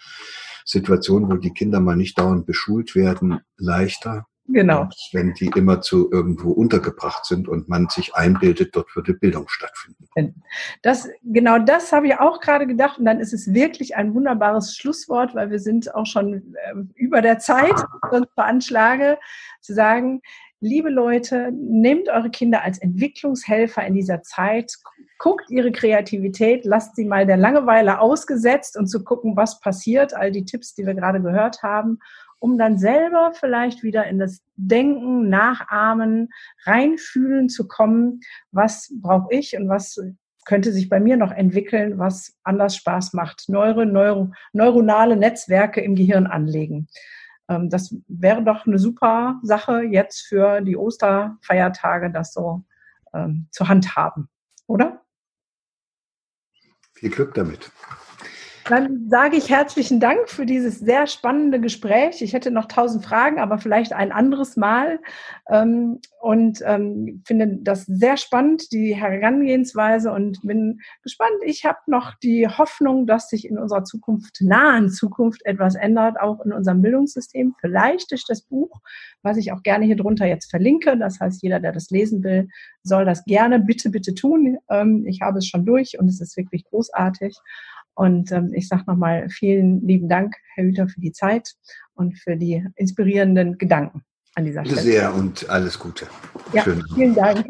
Situation, wo die Kinder mal nicht dauernd beschult werden, leichter, Genau. Und wenn die immer zu irgendwo untergebracht sind und man sich einbildet, dort würde Bildung stattfinden. Das, genau das habe ich auch gerade gedacht. Und dann ist es wirklich ein wunderbares Schlusswort, weil wir sind auch schon äh, über der Zeit, sonst veranschlage, zu sagen, liebe Leute, nehmt eure Kinder als Entwicklungshelfer in dieser Zeit, guckt ihre Kreativität, lasst sie mal der Langeweile ausgesetzt und zu gucken, was passiert, all die Tipps, die wir gerade gehört haben um dann selber vielleicht wieder in das Denken, Nachahmen, Reinfühlen zu kommen, was brauche ich und was könnte sich bei mir noch entwickeln, was anders Spaß macht. Neuro, neuro, neuronale Netzwerke im Gehirn anlegen. Ähm, das wäre doch eine super Sache jetzt für die Osterfeiertage, das so ähm, zu handhaben, oder? Viel Glück damit. Dann sage ich herzlichen Dank für dieses sehr spannende Gespräch. Ich hätte noch tausend Fragen, aber vielleicht ein anderes Mal. Ähm, und ähm, finde das sehr spannend, die Herangehensweise und bin gespannt. Ich habe noch die Hoffnung, dass sich in unserer Zukunft, nahen Zukunft etwas ändert, auch in unserem Bildungssystem. Vielleicht durch das Buch, was ich auch gerne hier drunter jetzt verlinke. Das heißt, jeder, der das lesen will, soll das gerne bitte, bitte tun. Ähm, ich habe es schon durch und es ist wirklich großartig. Und ähm, ich sage nochmal vielen lieben Dank, Herr Hüter, für die Zeit und für die inspirierenden Gedanken an dieser Stelle. Sehr und alles Gute. Ja, vielen Dank.